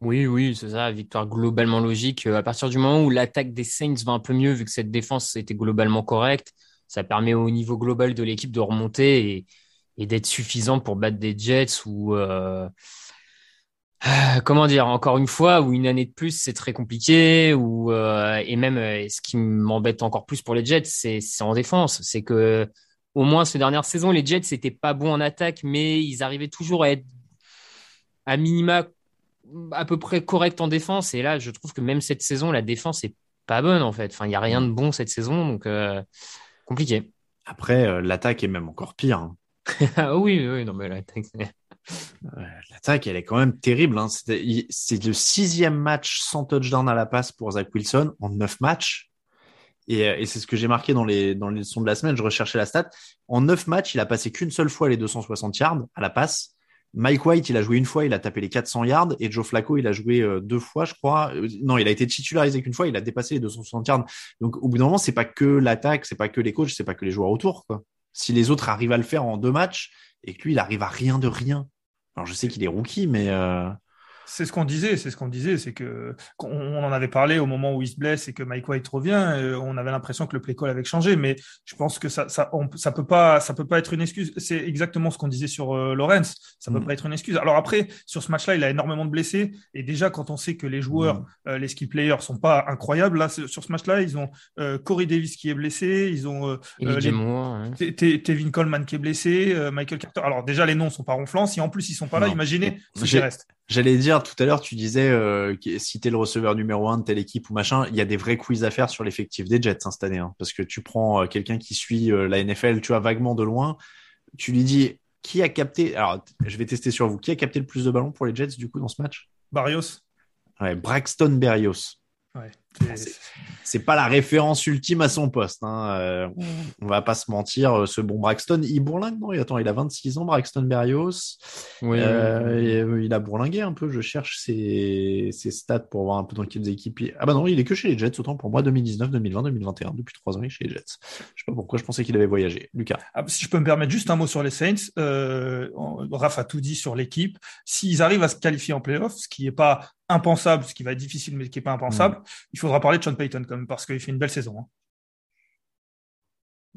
Oui, oui, c'est ça, victoire globalement logique. À partir du moment où l'attaque des Saints va un peu mieux, vu que cette défense était globalement correcte, ça permet au niveau global de l'équipe de remonter et, et d'être suffisant pour battre des Jets ou euh, ah, comment dire, encore une fois, ou une année de plus, c'est très compliqué, ou euh, et même euh, ce qui m'embête encore plus pour les Jets, c'est en défense, c'est que au moins ces dernières saisons, les Jets c'était pas bons en attaque, mais ils arrivaient toujours à être à minima à peu près correct en défense. Et là, je trouve que même cette saison, la défense est pas bonne en fait. Enfin, il y a rien de bon cette saison, donc euh, compliqué. Après euh, l'attaque est même encore pire. hein. Ah oui, oui, non mais Euh, L'attaque, elle est quand même terrible. hein. C'est le sixième match sans touchdown à la passe pour Zach Wilson en neuf matchs. Et, euh, c'est ce que j'ai marqué dans les, dans les leçons de la semaine. Je recherchais la stat. En neuf matchs, il a passé qu'une seule fois les 260 yards à la passe. Mike White, il a joué une fois, il a tapé les 400 yards. Et Joe Flacco, il a joué euh, deux fois, je crois. Euh, Non, il a été titularisé qu'une fois, il a dépassé les 260 yards. Donc, au bout d'un moment, c'est pas que l'attaque, c'est pas que les coachs, c'est pas que les joueurs autour. Quoi. Si les autres arrivent à le faire en deux matchs et que lui, il arrive à rien de rien. Alors, je sais qu'il est rookie, mais euh, C'est ce qu'on disait, c'est ce qu'on disait, c'est que on en avait parlé au moment où il se blesse et que Mike White revient, euh, on avait l'impression que le play call avait changé, mais je pense que ça, ça, on- ça peut pas, ça peut pas être une excuse. C'est exactement ce qu'on disait sur euh, Lawrence, ça peut Mm. pas être une excuse. Alors après, sur ce match-là, il a énormément de blessés et déjà quand on sait que les joueurs, Mm. euh, les skill players sont pas incroyables, là sur ce match-là, ils ont euh, Corey Davis qui est blessé, ils ont les- Moore, hein. T- T- Tevin Coleman qui est blessé, Michael Carter. Alors déjà les noms sont pas ronflants, si en plus ils sont pas là, Non. imaginez ce qui reste. J'allais dire tout à l'heure, tu disais euh, si t'es le receveur numéro un de telle équipe ou machin, il y a des vrais quiz à faire sur l'effectif des Jets hein, cette année, hein, parce que tu prends euh, quelqu'un qui suit euh, la NFL, tu vois vaguement de loin, tu lui dis qui a capté. Alors, je vais tester sur vous. Qui a capté le plus de ballons pour les Jets du coup dans ce match? Barrios. Ouais, Braxton Berrios. Ouais. C'est pas la référence ultime à son poste. Hein. Euh, on va pas se mentir, euh, ce bon Braxton, il bourlingue, non? Attends, il a 26 ans, Braxton Berrios. Oui, euh, il a bourlingué un peu. Je cherche ses, ses, stats pour voir un peu dans quelles équipes. Ah bah non, il est que chez les Jets, autant pour moi, 2019, 2020, 2021. Depuis trois ans, il est chez les Jets. Je sais pas pourquoi je pensais qu'il avait voyagé. Lucas. Ah, si je peux me permettre juste un mot sur les Saints, euh, Raph a tout dit sur l'équipe. S'ils arrivent à se qualifier en playoff, ce qui n'est pas impensable, ce qui va être difficile, mais qui n'est pas impensable, mm. il faudra parler de Sean Payton quand même, parce qu'il fait une belle saison. Hein.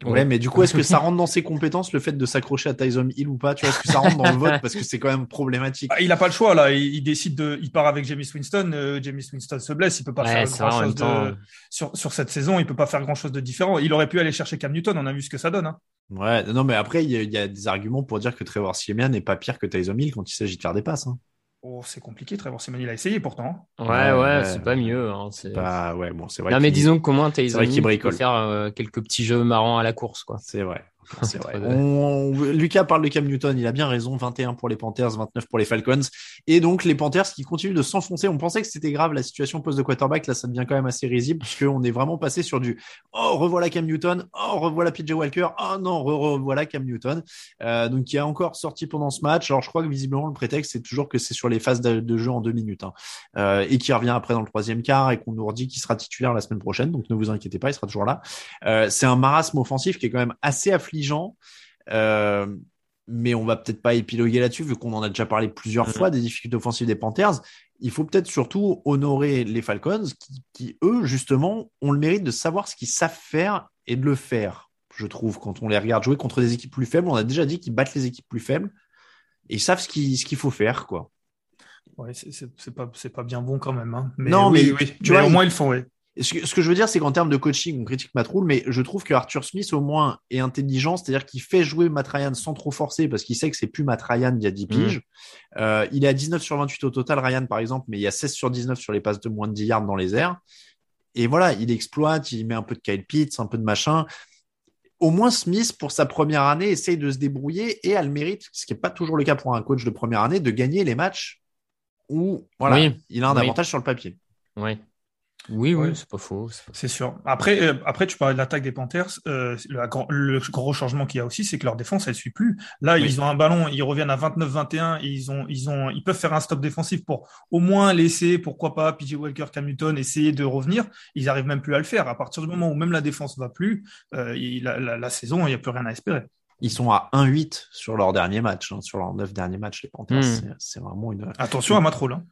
Ouais, mais du coup, est-ce que ça rentre dans ses compétences le fait de s'accrocher à Tyson Hill ou pas? Tu vois, est-ce que ça rentre dans le vote? Parce que c'est quand même problématique bah, Il n'a pas le choix là. Il, décide de, il part avec James Winston. Euh, James Winston se blesse. Il peut pas faire grand chose de... sur, sur cette saison. Il peut pas faire grand chose de différent. Il aurait pu aller chercher Cam Newton. On a vu ce que ça donne. Hein. Ouais, non, mais après, il y, a des arguments pour dire que Trevor Siemian n'est pas pire que Tyson Hill quand il s'agit de faire des passes. Hein. Oh, c'est compliqué, Trevor Simeon, il a essayé pourtant. Ouais, ouais, c'est pas mieux. Hein, c'est pas, ouais, bon, c'est vrai. Non, mais disons qu'au moins, Tyson Hill peut faire euh, quelques petits jeux marrants à la course, quoi. C'est vrai. C'est vrai. Lucas parle de Cam Newton, il a bien raison. 21 pour les Panthers, 29 pour les Falcons. Et donc les Panthers qui continuent de s'enfoncer. On pensait que c'était grave la situation poste de quarterback. Là, ça devient quand même assez risible puisqu'on est vraiment passé sur du oh revoilà Cam Newton, oh revoilà PJ Walker, oh non revoilà Cam Newton. Euh, donc qui a encore sorti pendant ce match. Alors je crois que visiblement le prétexte c'est toujours que c'est sur les phases de, jeu en deux minutes hein. euh, et qui revient après dans le troisième quart et qu'on nous redit qu'il sera titulaire la semaine prochaine. Donc ne vous inquiétez pas, il sera toujours là. Euh, c'est un marasme offensif qui est quand même assez affligeant euh, mais on va peut-être pas épiloguer là-dessus, vu qu'on en a déjà parlé plusieurs mm. fois des difficultés offensives des Panthers. Il faut peut-être surtout honorer les Falcons, qui, eux, justement, ont le mérite de savoir ce qu'ils savent faire et de le faire. Je trouve, quand on les regarde jouer contre des équipes plus faibles, on a déjà dit qu'ils battent les équipes plus faibles et ils savent ce qu'il faut faire, quoi. Ouais, c'est pas, pas bien bon quand même. Hein. Mais non, mais, tu vois, au moins ils le font, oui. Ce que, je veux dire, c'est qu'en termes de coaching, on critique Matt Rule, mais je trouve que Arthur Smith, au moins, est intelligent, c'est-à-dire qu'il fait jouer Matt Ryan sans trop forcer, parce qu'il sait que c'est plus Matt Ryan il y a 10 piges. Mmh. Euh, il est à 19 sur 28 au total, Ryan, par exemple, mais il y a 16 sur 19 sur les passes de moins de 10 yards dans les airs. Et voilà, il exploite, il met un peu de Kyle Pitts, un peu de machin. Au moins, Smith, pour sa première année, essaye de se débrouiller et a le mérite, ce qui n'est pas toujours le cas pour un coach de première année, de gagner les matchs où, voilà, il a un avantage sur le papier. Oui. Oui, oui, c'est pas faux. C'est sûr. Après, euh, après, tu parlais de l'attaque des Panthers. Euh, le, gros changement qu'il y a aussi, c'est que leur défense, elle suit plus. Là, ils ont un ballon, ils reviennent à 29-21. Ils ont, ils ont, ils peuvent faire un stop défensif pour au moins laisser, pourquoi pas, PJ Walker, Cam Newton, essayer de revenir. Ils arrivent même plus à le faire. À partir du moment où même la défense va plus, euh, la, saison, il n'y a plus rien à espérer. Ils sont à 1-8 sur leur dernier match, hein, sur leurs 9 derniers matchs, les Panthers. Hmm. C'est vraiment une. Attention à Matrol. Hein.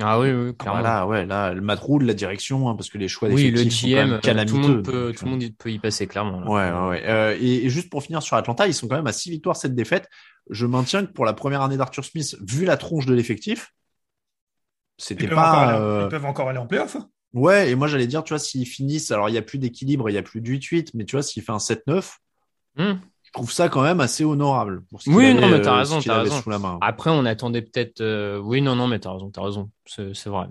Ah oui, oui, clairement. Là, ouais, là, le matrou de la direction, hein, parce que les choix oui, le GM, tout le, monde peut, tout le monde peut y passer, clairement. Ouais, ouais, ouais. Euh, et, juste pour finir sur Atlanta, ils sont quand même à 6 victoires, 7 défaites. Je maintiens que pour la première année d'Arthur Smith, vu la tronche de l'effectif, c'était pas. Euh... Ils peuvent encore aller en playoff. Hein. Ouais, et moi j'allais dire, tu vois, s'ils finissent, alors il n'y a plus d'équilibre, il n'y a plus du 8 mais tu vois, s'il fait un 7-9, trouve ça quand même assez honorable. Pour ce oui, non, mais t'as euh, raison, t'as raison. Sous la main. Après, on attendait peut-être. Euh... Oui, non, non, mais t'as raison, t'as raison. C'est vrai.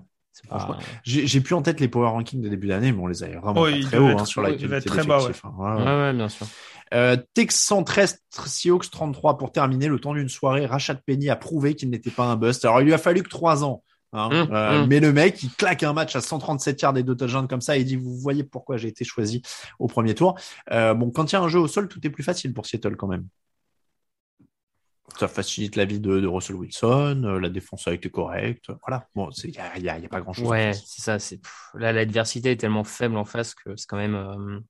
Pas... J'ai plus en tête les power rankings de début d'année, mais on les avait vraiment oh, très haut hein, sur la qualité très bas, ouais. Hein. Ouais, ouais. ouais, bien sûr. Euh, Texan 13, Seahawks 33 pour terminer le temps d'une soirée. Rachat Penny a prouvé qu'il n'était pas un bust. Alors, il lui a fallu que trois ans Hein. Hum, euh, hum. Mais le mec, il claque un match à 137 yards et deux touchdowns comme ça et il dit vous voyez pourquoi j'ai été choisi au premier tour. Euh, bon, quand il y a un jeu au sol, tout est plus facile pour Seattle quand même. Ça facilite la vie de, Russell Wilson, euh, la défense a été correcte. Voilà. Bon, il n'y a, pas grand chose. Ouais, c'est ça. Là l'adversité est tellement faible en face que c'est quand même.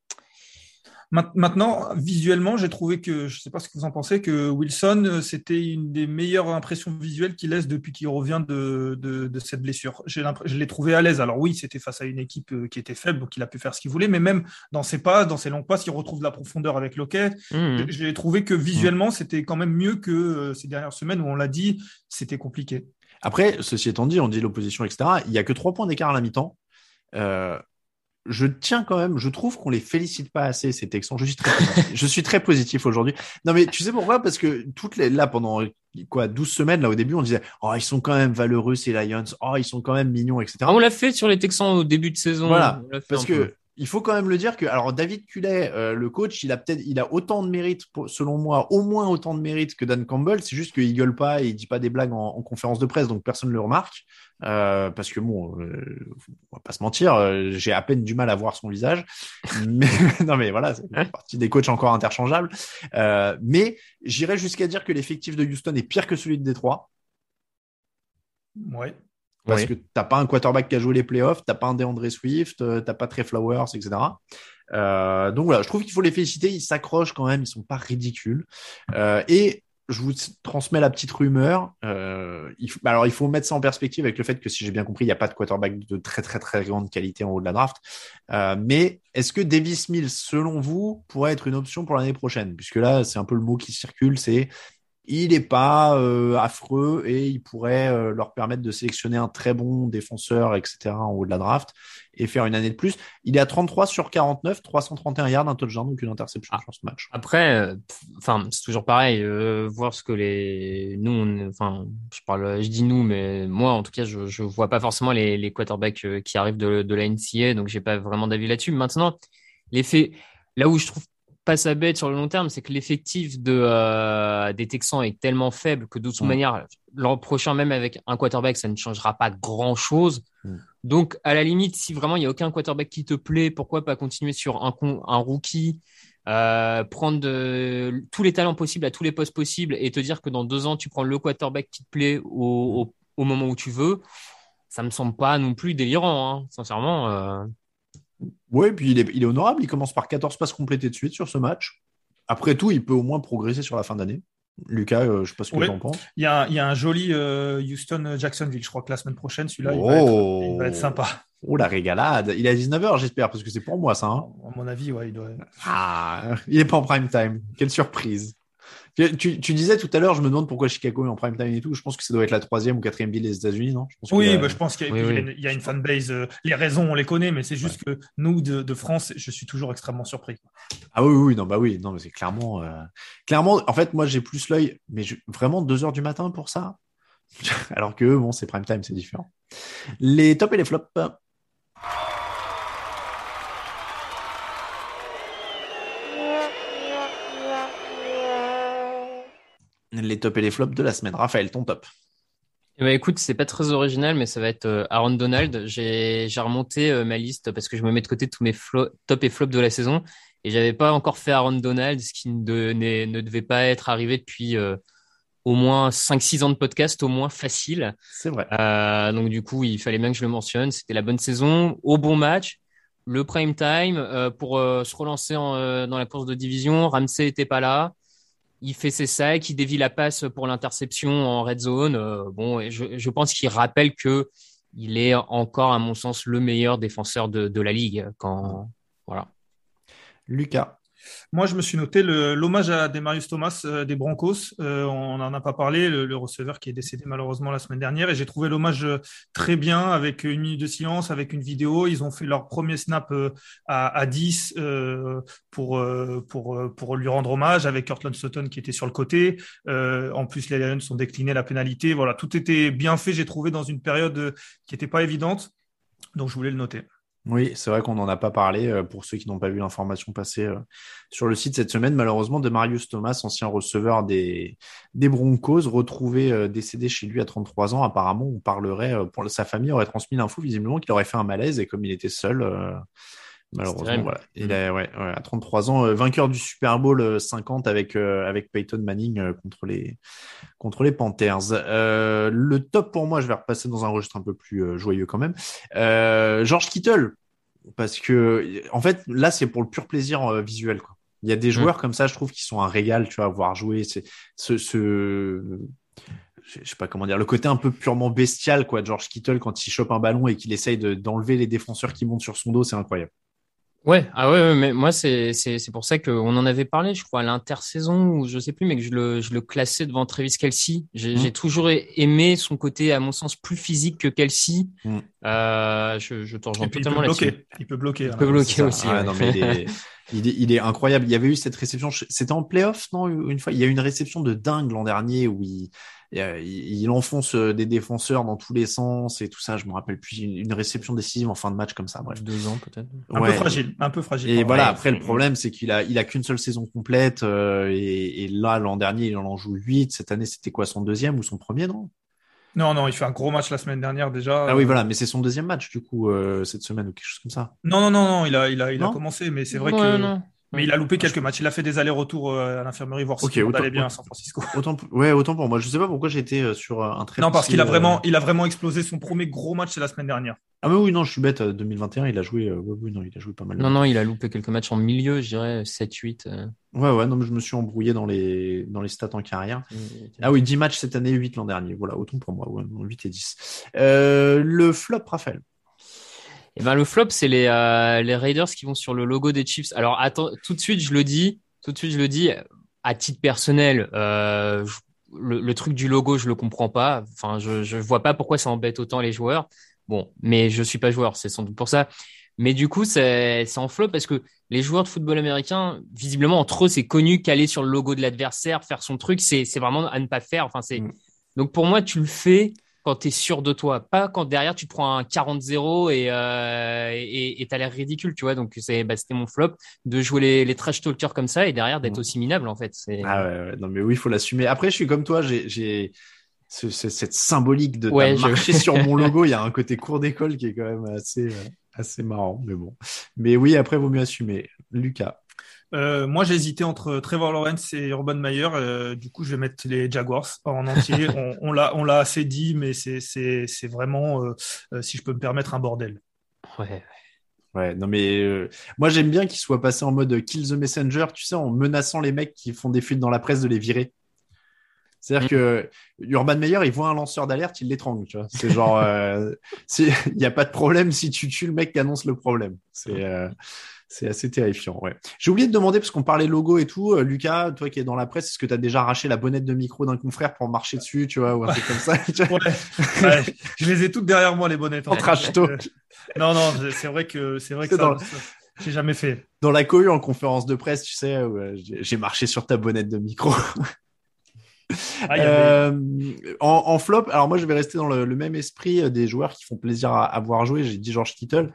Maintenant, visuellement, j'ai trouvé que, je ne sais pas ce que vous en pensez, que Wilson, euh, c'était une des meilleures impressions visuelles qu'il laisse depuis qu'il revient de, de, cette blessure. Je l'ai trouvé à l'aise. Alors oui, c'était face à une équipe euh, qui était faible, donc il a pu faire ce qu'il voulait, mais même dans ses pas, dans ses longues passes, il retrouve de la profondeur avec Lockett. Mmh. J'ai trouvé que visuellement, c'était quand même mieux que euh, ces dernières semaines où on l'a dit, c'était compliqué. Après, ceci étant dit, on dit l'opposition, etc. Il n'y a que trois points d'écart à la mi-temps. Euh, je tiens quand même, je trouve qu'on les félicite pas assez ces Texans. Je suis très, je suis très positif aujourd'hui. Non mais tu sais pourquoi? Parce que toutes les là pendant quoi 12 semaines là au début on disait oh ils sont quand même valeureux ces Lions, oh ils sont quand même mignons etc. Ah, on l'a fait sur les Texans au début de saison. Voilà parce que il faut quand même le dire que alors David Cullet, euh, le coach, il a peut-être, il a autant de mérite, pour- selon moi, au moins autant de mérite que Dan Campbell. C'est juste qu'il gueule pas et il dit pas des blagues en, en conférence de presse, donc personne ne le remarque. Euh, parce que bon, euh, on va pas se mentir, euh, j'ai à peine du mal à voir son visage. Mais non, mais voilà, c'est fait partie des coachs encore interchangeables. Euh, mais j'irais jusqu'à dire que l'effectif de Houston est pire que celui de Détroit. Ouais. Parce Oui. que t'as pas un quarterback qui a joué les playoffs, t'as pas un DeAndre Swift, euh, t'as pas Trey Flowers, etc. Euh, donc voilà, je trouve qu'il faut les féliciter. Ils s'accrochent quand même, ils sont pas ridicules. Euh, et je vous transmets la petite rumeur. Euh, faut- alors il faut mettre ça en perspective avec le fait que si j'ai bien compris, il n'y a pas de quarterback de très très très grande qualité en haut de la draft. Euh, mais est-ce que Davis Mills, selon vous, pourrait être une option pour l'année prochaine? Puisque là, c'est un peu le mot qui circule, c'est il n'est pas euh, affreux et il pourrait euh, leur permettre de sélectionner un très bon défenseur, etc. en haut de la draft et faire une année de plus. Il est à 33 sur 49, 331 yards, un touchdown, donc une interception sur ce match. Après, euh, enfin, c'est toujours pareil. euh, voir ce que les nous, enfin, je parle, je dis nous, mais moi, en tout cas, je je vois pas forcément les les quarterbacks euh, qui arrivent de de la NCA, donc j'ai pas vraiment d'avis là-dessus. Maintenant, l'effet, là où je trouve pas ça bête sur le long terme, c'est que l'effectif de euh, des Texans est tellement faible que de toute Mm. manière, l'an prochain, même avec un quarterback, ça ne changera pas grand-chose. Mm. Donc, à la limite, si vraiment il y a aucun quarterback qui te plaît, pourquoi pas continuer sur un, con- un rookie, euh, prendre de- tous les talents possibles à tous les postes possibles et te dire que dans deux ans, tu prends le quarterback qui te plaît au, au, au moment où tu veux, ça me semble pas non plus délirant, hein, sincèrement. euh. Oui, puis il est, il est honorable. Il commence par 14 passes complétées de suite sur ce match. Après tout, il peut au moins progresser sur la fin d'année. Lucas, euh, je sais pas ce que Oui. tu en penses. Il y a, un- il y a un joli euh, Houston-Jacksonville, je crois que la semaine prochaine, celui-là, il, va Oh. être- il va être sympa. Oh la régalade. Il est à 19h, j'espère, parce que c'est pour moi ça. hein. À mon avis, ouais, il doit. Ah, il est pas en prime time. Quelle surprise. Tu, tu- disais tout à l'heure, je me demande pourquoi Chicago est en prime time et tout. Je pense que ça doit être la troisième ou quatrième ville des États-Unis, non? Je pense que, Oui, euh, bah, je pense qu'il y, a- Oui, oui. une- il y a une fanbase. euh, les raisons, on les connaît, mais c'est juste que nous, de, de France, je suis toujours extrêmement surpris. Ah oui, oui, oui, non, bah oui, non, mais c'est clairement, euh, clairement, en fait, moi, j'ai plus l'œil, mais je- vraiment deux heures du matin pour ça? Alors que, eux, bon, c'est prime time, c'est différent. Les tops et les flops. Les tops et les flops de la semaine. Raphaël, ton top. Eh ben, écoute, c'est pas très original, mais ça va être euh, Aaron Donald. J'ai remonté euh, ma liste parce que je me mets de côté tous mes top et flops de la saison et j'avais pas encore fait Aaron Donald, ce qui ne, devait pas être arrivé depuis euh, au moins 5-6 ans de podcast, au moins facile. C'est vrai. Euh, donc du coup, il fallait bien que je le mentionne. C'était la bonne saison, au bon match, le prime time euh, pour se relancer en, dans la course de division. Ramsey était pas là. Il fait ses sacs, il dévie la passe pour l'interception en red zone. Euh, bon, je pense qu'il rappelle que il est encore, à mon sens, le meilleur défenseur de, de la ligue. Quand voilà. Lucas. Moi, je me suis noté l'hommage à Demarius Thomas euh, des Broncos. Euh, on n'en a pas parlé, le, le receveur qui est décédé malheureusement la semaine dernière. Et j'ai trouvé l'hommage euh, très bien avec une minute de silence, avec une vidéo. Ils ont fait leur premier snap euh, à, à 10 euh, pour, euh, pour, pour lui rendre hommage, avec Cortland Sutton qui était sur le côté. En plus, les Lions ont décliné la pénalité. Voilà, tout était bien fait, j'ai trouvé, dans une période qui n'était pas évidente. Donc, je voulais le noter. Oui, c'est vrai qu'on n'en a pas parlé euh, pour ceux qui n'ont pas vu l'information passer euh, sur le site cette semaine. Malheureusement, de Marius Thomas, ancien receveur des, des Broncos, retrouvé euh, décédé chez lui à 33 ans. Apparemment, on parlerait, sa famille aurait transmis l'info visiblement qu'il aurait fait un malaise et comme il était seul, malheureusement, voilà. Il est, ouais, ouais, à 33 ans, euh, vainqueur du Super Bowl euh, 50 avec, euh, avec Peyton Manning euh, contre les, contre les Panthers. Euh, le top pour moi, je vais repasser dans un registre un peu plus euh, joyeux quand même. Euh, George Kittle, parce que en fait là c'est pour le pur plaisir euh, visuel quoi. Il y a des joueurs comme ça, je trouve, qui sont un régal, tu vois, à voir jouer. C'est ce, ce, je sais pas comment dire, le côté un peu purement bestial quoi. de George Kittle quand il chope un ballon et qu'il essaye de- d'enlever les défenseurs qui montent sur son dos, c'est incroyable. Ouais, ah ouais, ouais, mais moi c'est c'est c'est pour ça qu'on en avait parlé, je crois à l'intersaison ou je sais plus, mais que je le je le classais devant Travis Kelsey. J'ai Mhm. j'ai toujours aimé son côté, à mon sens, plus physique que Kelsey. Mhm. Euh, je je te rejoins Et puis, il peut totalement là-dessus. bloquer. Il peut bloquer. Il hein. peut bloquer aussi. Ah, ouais. non, mais il est, Il est, il est incroyable. Il y avait eu cette réception. C'était en playoff, non Une fois, il y a eu une réception de dingue l'an dernier où il, il, enfonce euh, des défenseurs dans tous les sens et tout ça. Je me rappelle plus une réception décisive en fin de match comme ça. Bref, deux ans peut-être. Un peu fragile, un peu fragile. Et voilà. Après, le problème, c'est qu'il a, il a qu'une seule saison complète. Euh, et, et, là, l'an dernier, il en joue huit. Cette année, c'était quoi son deuxième ou son premier, non? Non, non, il fait un gros match la semaine dernière déjà. Ah oui, voilà, mais c'est son deuxième match du coup euh, cette semaine ou quelque chose comme ça. Non, non, non, non, il a, il a, il a commencé, mais c'est vrai que. Non. Mais il a loupé quelques matchs. Il a fait des allers-retours euh, à l'infirmerie voir si okay, allait bien à San Francisco. Autant, ouais, autant pour moi. Je sais pas pourquoi j'étais euh, sur un très. Non, parce qu'il a vraiment, il a vraiment explosé. Son premier gros match c'est la semaine dernière. Ah mais oui, non, je suis bête. 2021, il a joué. oui, non, il a joué pas mal. Non, non, il a loupé quelques matchs en milieu, je dirais 7-8. Ouais, ouais, non, mais je me suis embrouillé dans les, dans les stats en carrière. Ah oui, 10 matchs cette année, 8 l'an dernier. Voilà, autant pour moi, ouais, 8 et 10. Euh, le flop, Raphaël? Eh ben, le flop, c'est les, euh, les Raiders qui vont sur le logo des Chiefs. Alors, attends, tout de suite, je le dis, tout de suite, je le dis, à titre personnel, euh, le, le, truc du logo, je le comprends pas. Enfin, je, je vois pas pourquoi ça embête autant les joueurs. Bon, mais je suis pas joueur, c'est sans doute pour ça. Mais du coup, c'est en flop parce que les joueurs de football américain, visiblement, entre eux, c'est connu qu'aller sur le logo de l'adversaire, faire son truc, c'est vraiment à ne pas faire. Enfin, c'est mm. Donc pour moi, tu le fais quand tu es sûr de toi, pas quand derrière tu te prends un 40-0 et euh, et t'as l'air ridicule, tu vois. Donc c'est bah, c'était mon flop de jouer les, les trash talkers comme ça et derrière d'être mm. aussi minable en fait. Ah ouais, ouais, non mais oui, il faut l'assumer. Après, je suis comme toi, j'ai cette symbolique de marcher sur mon logo. Il y a un côté cours d'école qui est quand même assez. Euh, assez marrant, mais bon. Mais oui, après, vaut mieux assumer. Lucas. Euh, moi, j'ai hésité entre Trevor Lawrence et Urban Meyer. Euh, du coup, je vais mettre les Jaguars en entier. on, on l'a, on l'a assez dit, mais c'est, c'est, c'est vraiment, euh, si je peux me permettre, un bordel. Ouais. Ouais, non mais moi j'aime bien qu'il soit passé en mode kill the messenger, tu sais, en menaçant les mecs qui font des fuites dans la presse de les virer. C'est-à-dire mm. que Urban Meyer, il voit un lanceur d'alerte, il l'étrangle, tu vois. C'est genre, euh, il n'y a pas de problème si tu tues le mec qui annonce le problème. C'est euh, c'est assez terrifiant, ouais. J'ai oublié de demander, parce qu'on parlait logo et tout, euh, Lucas, toi qui es dans la presse, est-ce que tu as déjà arraché la bonnette de micro d'un confrère pour marcher dessus, tu vois, ou un truc comme ça ouais. Je les ai toutes derrière moi, les bonnettes. En trash talk. non, non, c'est vrai que c'est vrai que ça, j'ai jamais fait. Dans la cohue en conférence de presse, tu sais, j'ai marché sur ta bonnette de micro. Ah, euh, en, flop, alors moi je vais rester dans le, même esprit euh, des joueurs qui font plaisir à, à voir jouer. J'ai dit George Kittle.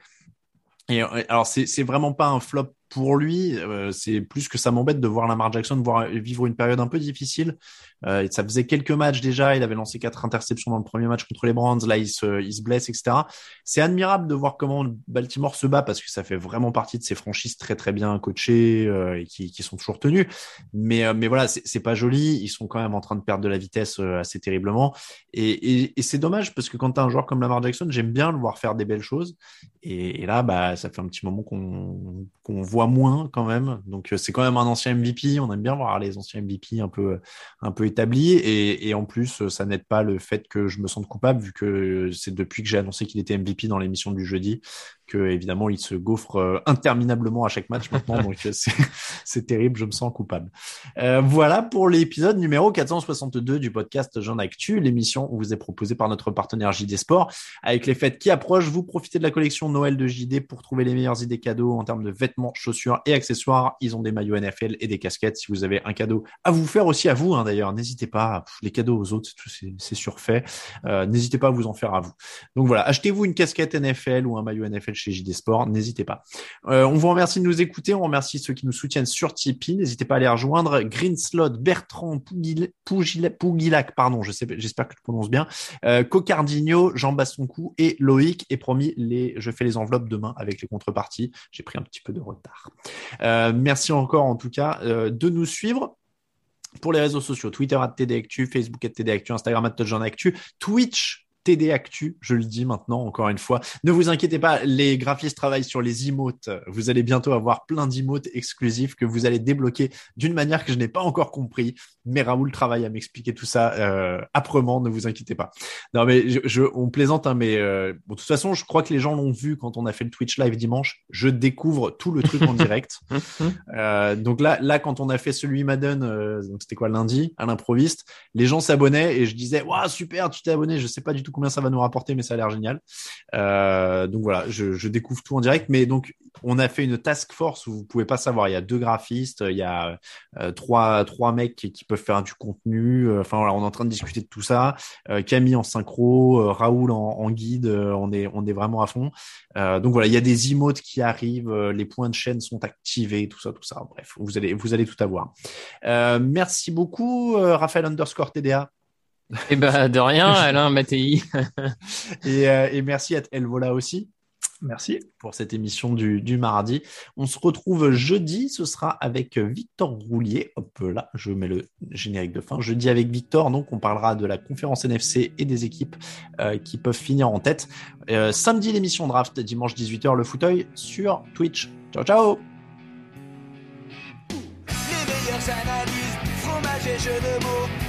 Et euh, alors c'est vraiment pas un flop pour lui, euh, c'est plus que ça m'embête de voir Lamar Jackson voir vivre une période un peu difficile. Euh, ça faisait quelques matchs déjà, il avait lancé quatre interceptions dans le premier match contre les Browns, là il se, il se blesse, etc. C'est admirable de voir comment Baltimore se bat parce que ça fait vraiment partie de ces franchises très très bien coachées euh, et qui, qui, sont toujours tenues. Mais, euh, mais voilà, c'est pas joli, ils sont quand même en train de perdre de la vitesse assez terriblement. Et, et, et c'est dommage parce que quand tu un joueur comme Lamar Jackson, j'aime bien le voir faire des belles choses. Et, et là, bah, ça fait un petit moment qu'on voit moins quand même. Donc c'est quand même un ancien MVP. On aime bien voir les anciens MVP un peu un peu établi et, en plus ça n'aide pas le fait que je me sente coupable vu que c'est depuis que j'ai annoncé qu'il était MVP dans l'émission du jeudi que évidemment il se gaufre euh, interminablement à chaque match maintenant donc euh, c'est terrible je me sens coupable. Euh, voilà pour l'épisode numéro 462 du podcast Jean Actu l'émission vous est proposée par notre partenaire JD Sport avec les fêtes qui approchent. Vous profitez de la collection Noël de JD pour trouver les meilleures idées cadeaux en termes de vêtements chaussures et accessoires. Ils ont des maillots NFL et des casquettes. Si vous avez un cadeau à vous faire aussi à vous hein, d'ailleurs n'hésitez pas. Les cadeaux aux autres c'est surfait. N'hésitez pas à vous en faire à vous. Donc voilà achetez-vous une casquette NFL ou un maillot NFL chez JD Sport, n'hésitez pas. Euh, on vous remercie de nous écouter, on remercie ceux qui nous soutiennent sur Tipeee, n'hésitez pas à les rejoindre. Greenslot, Bertrand Pougilac, pardon, je sais, j'espère que je prononce bien, euh, Cocardinho, Jean Bastoncou et Loïc. Et promis, les, je fais les enveloppes demain avec les contreparties. J'ai pris un petit peu de retard. Euh, merci encore en tout cas euh, de nous suivre pour les réseaux sociaux, Twitter at TDActu, Facebook at TDActu, Instagram at Actu, Twitch TD Actu, je le dis maintenant encore une fois. Ne vous inquiétez pas, les graphistes travaillent sur les emotes. Vous allez bientôt avoir plein d'emotes exclusifs que vous allez débloquer d'une manière que je n'ai pas encore compris. Mais Raoul travaille à m'expliquer tout ça euh, âprement, ne vous inquiétez pas. Non mais je, on plaisante, hein, mais euh, bon, de toute façon, je crois que les gens l'ont vu quand on a fait le Twitch live dimanche. Je découvre tout le truc en direct. euh, donc là, là, quand on a fait celui Madden, euh, donc c'était quoi lundi à l'improviste, les gens s'abonnaient et je disais, waouh super, tu t'es abonné. Je sais pas du tout combien ça va nous rapporter, mais ça a l'air génial. Euh, donc voilà, je, découvre tout en direct. Mais donc, on a fait une task force où vous pouvez pas savoir. Il y a deux graphistes, il y a euh, trois trois mecs qui, peuvent faire du contenu. Enfin voilà, on est en train de discuter de tout ça. Euh, Camille en synchro, Raoul en, en guide. on est on est vraiment à fond. donc voilà, il y a des emotes qui arrivent, les points de chaîne sont activés, tout ça, tout ça. Bref, vous allez vous allez tout avoir. merci beaucoup, Raphaël underscore TDA. Et eh ben de rien, Alain Mattei. et, euh, et merci à Elvola aussi. Merci. Pour cette émission du, du, mardi. On se retrouve jeudi. Ce sera avec Victor Roulier. Hop là, je mets le générique de fin. Jeudi avec Victor. Donc, on parlera de la conférence NFC et des équipes euh, qui peuvent finir en tête. Euh, samedi, l'émission draft. Dimanche 18h, le fauteuil sur Twitch. Ciao, ciao. Les meilleures analyses, fromage et jeux de mots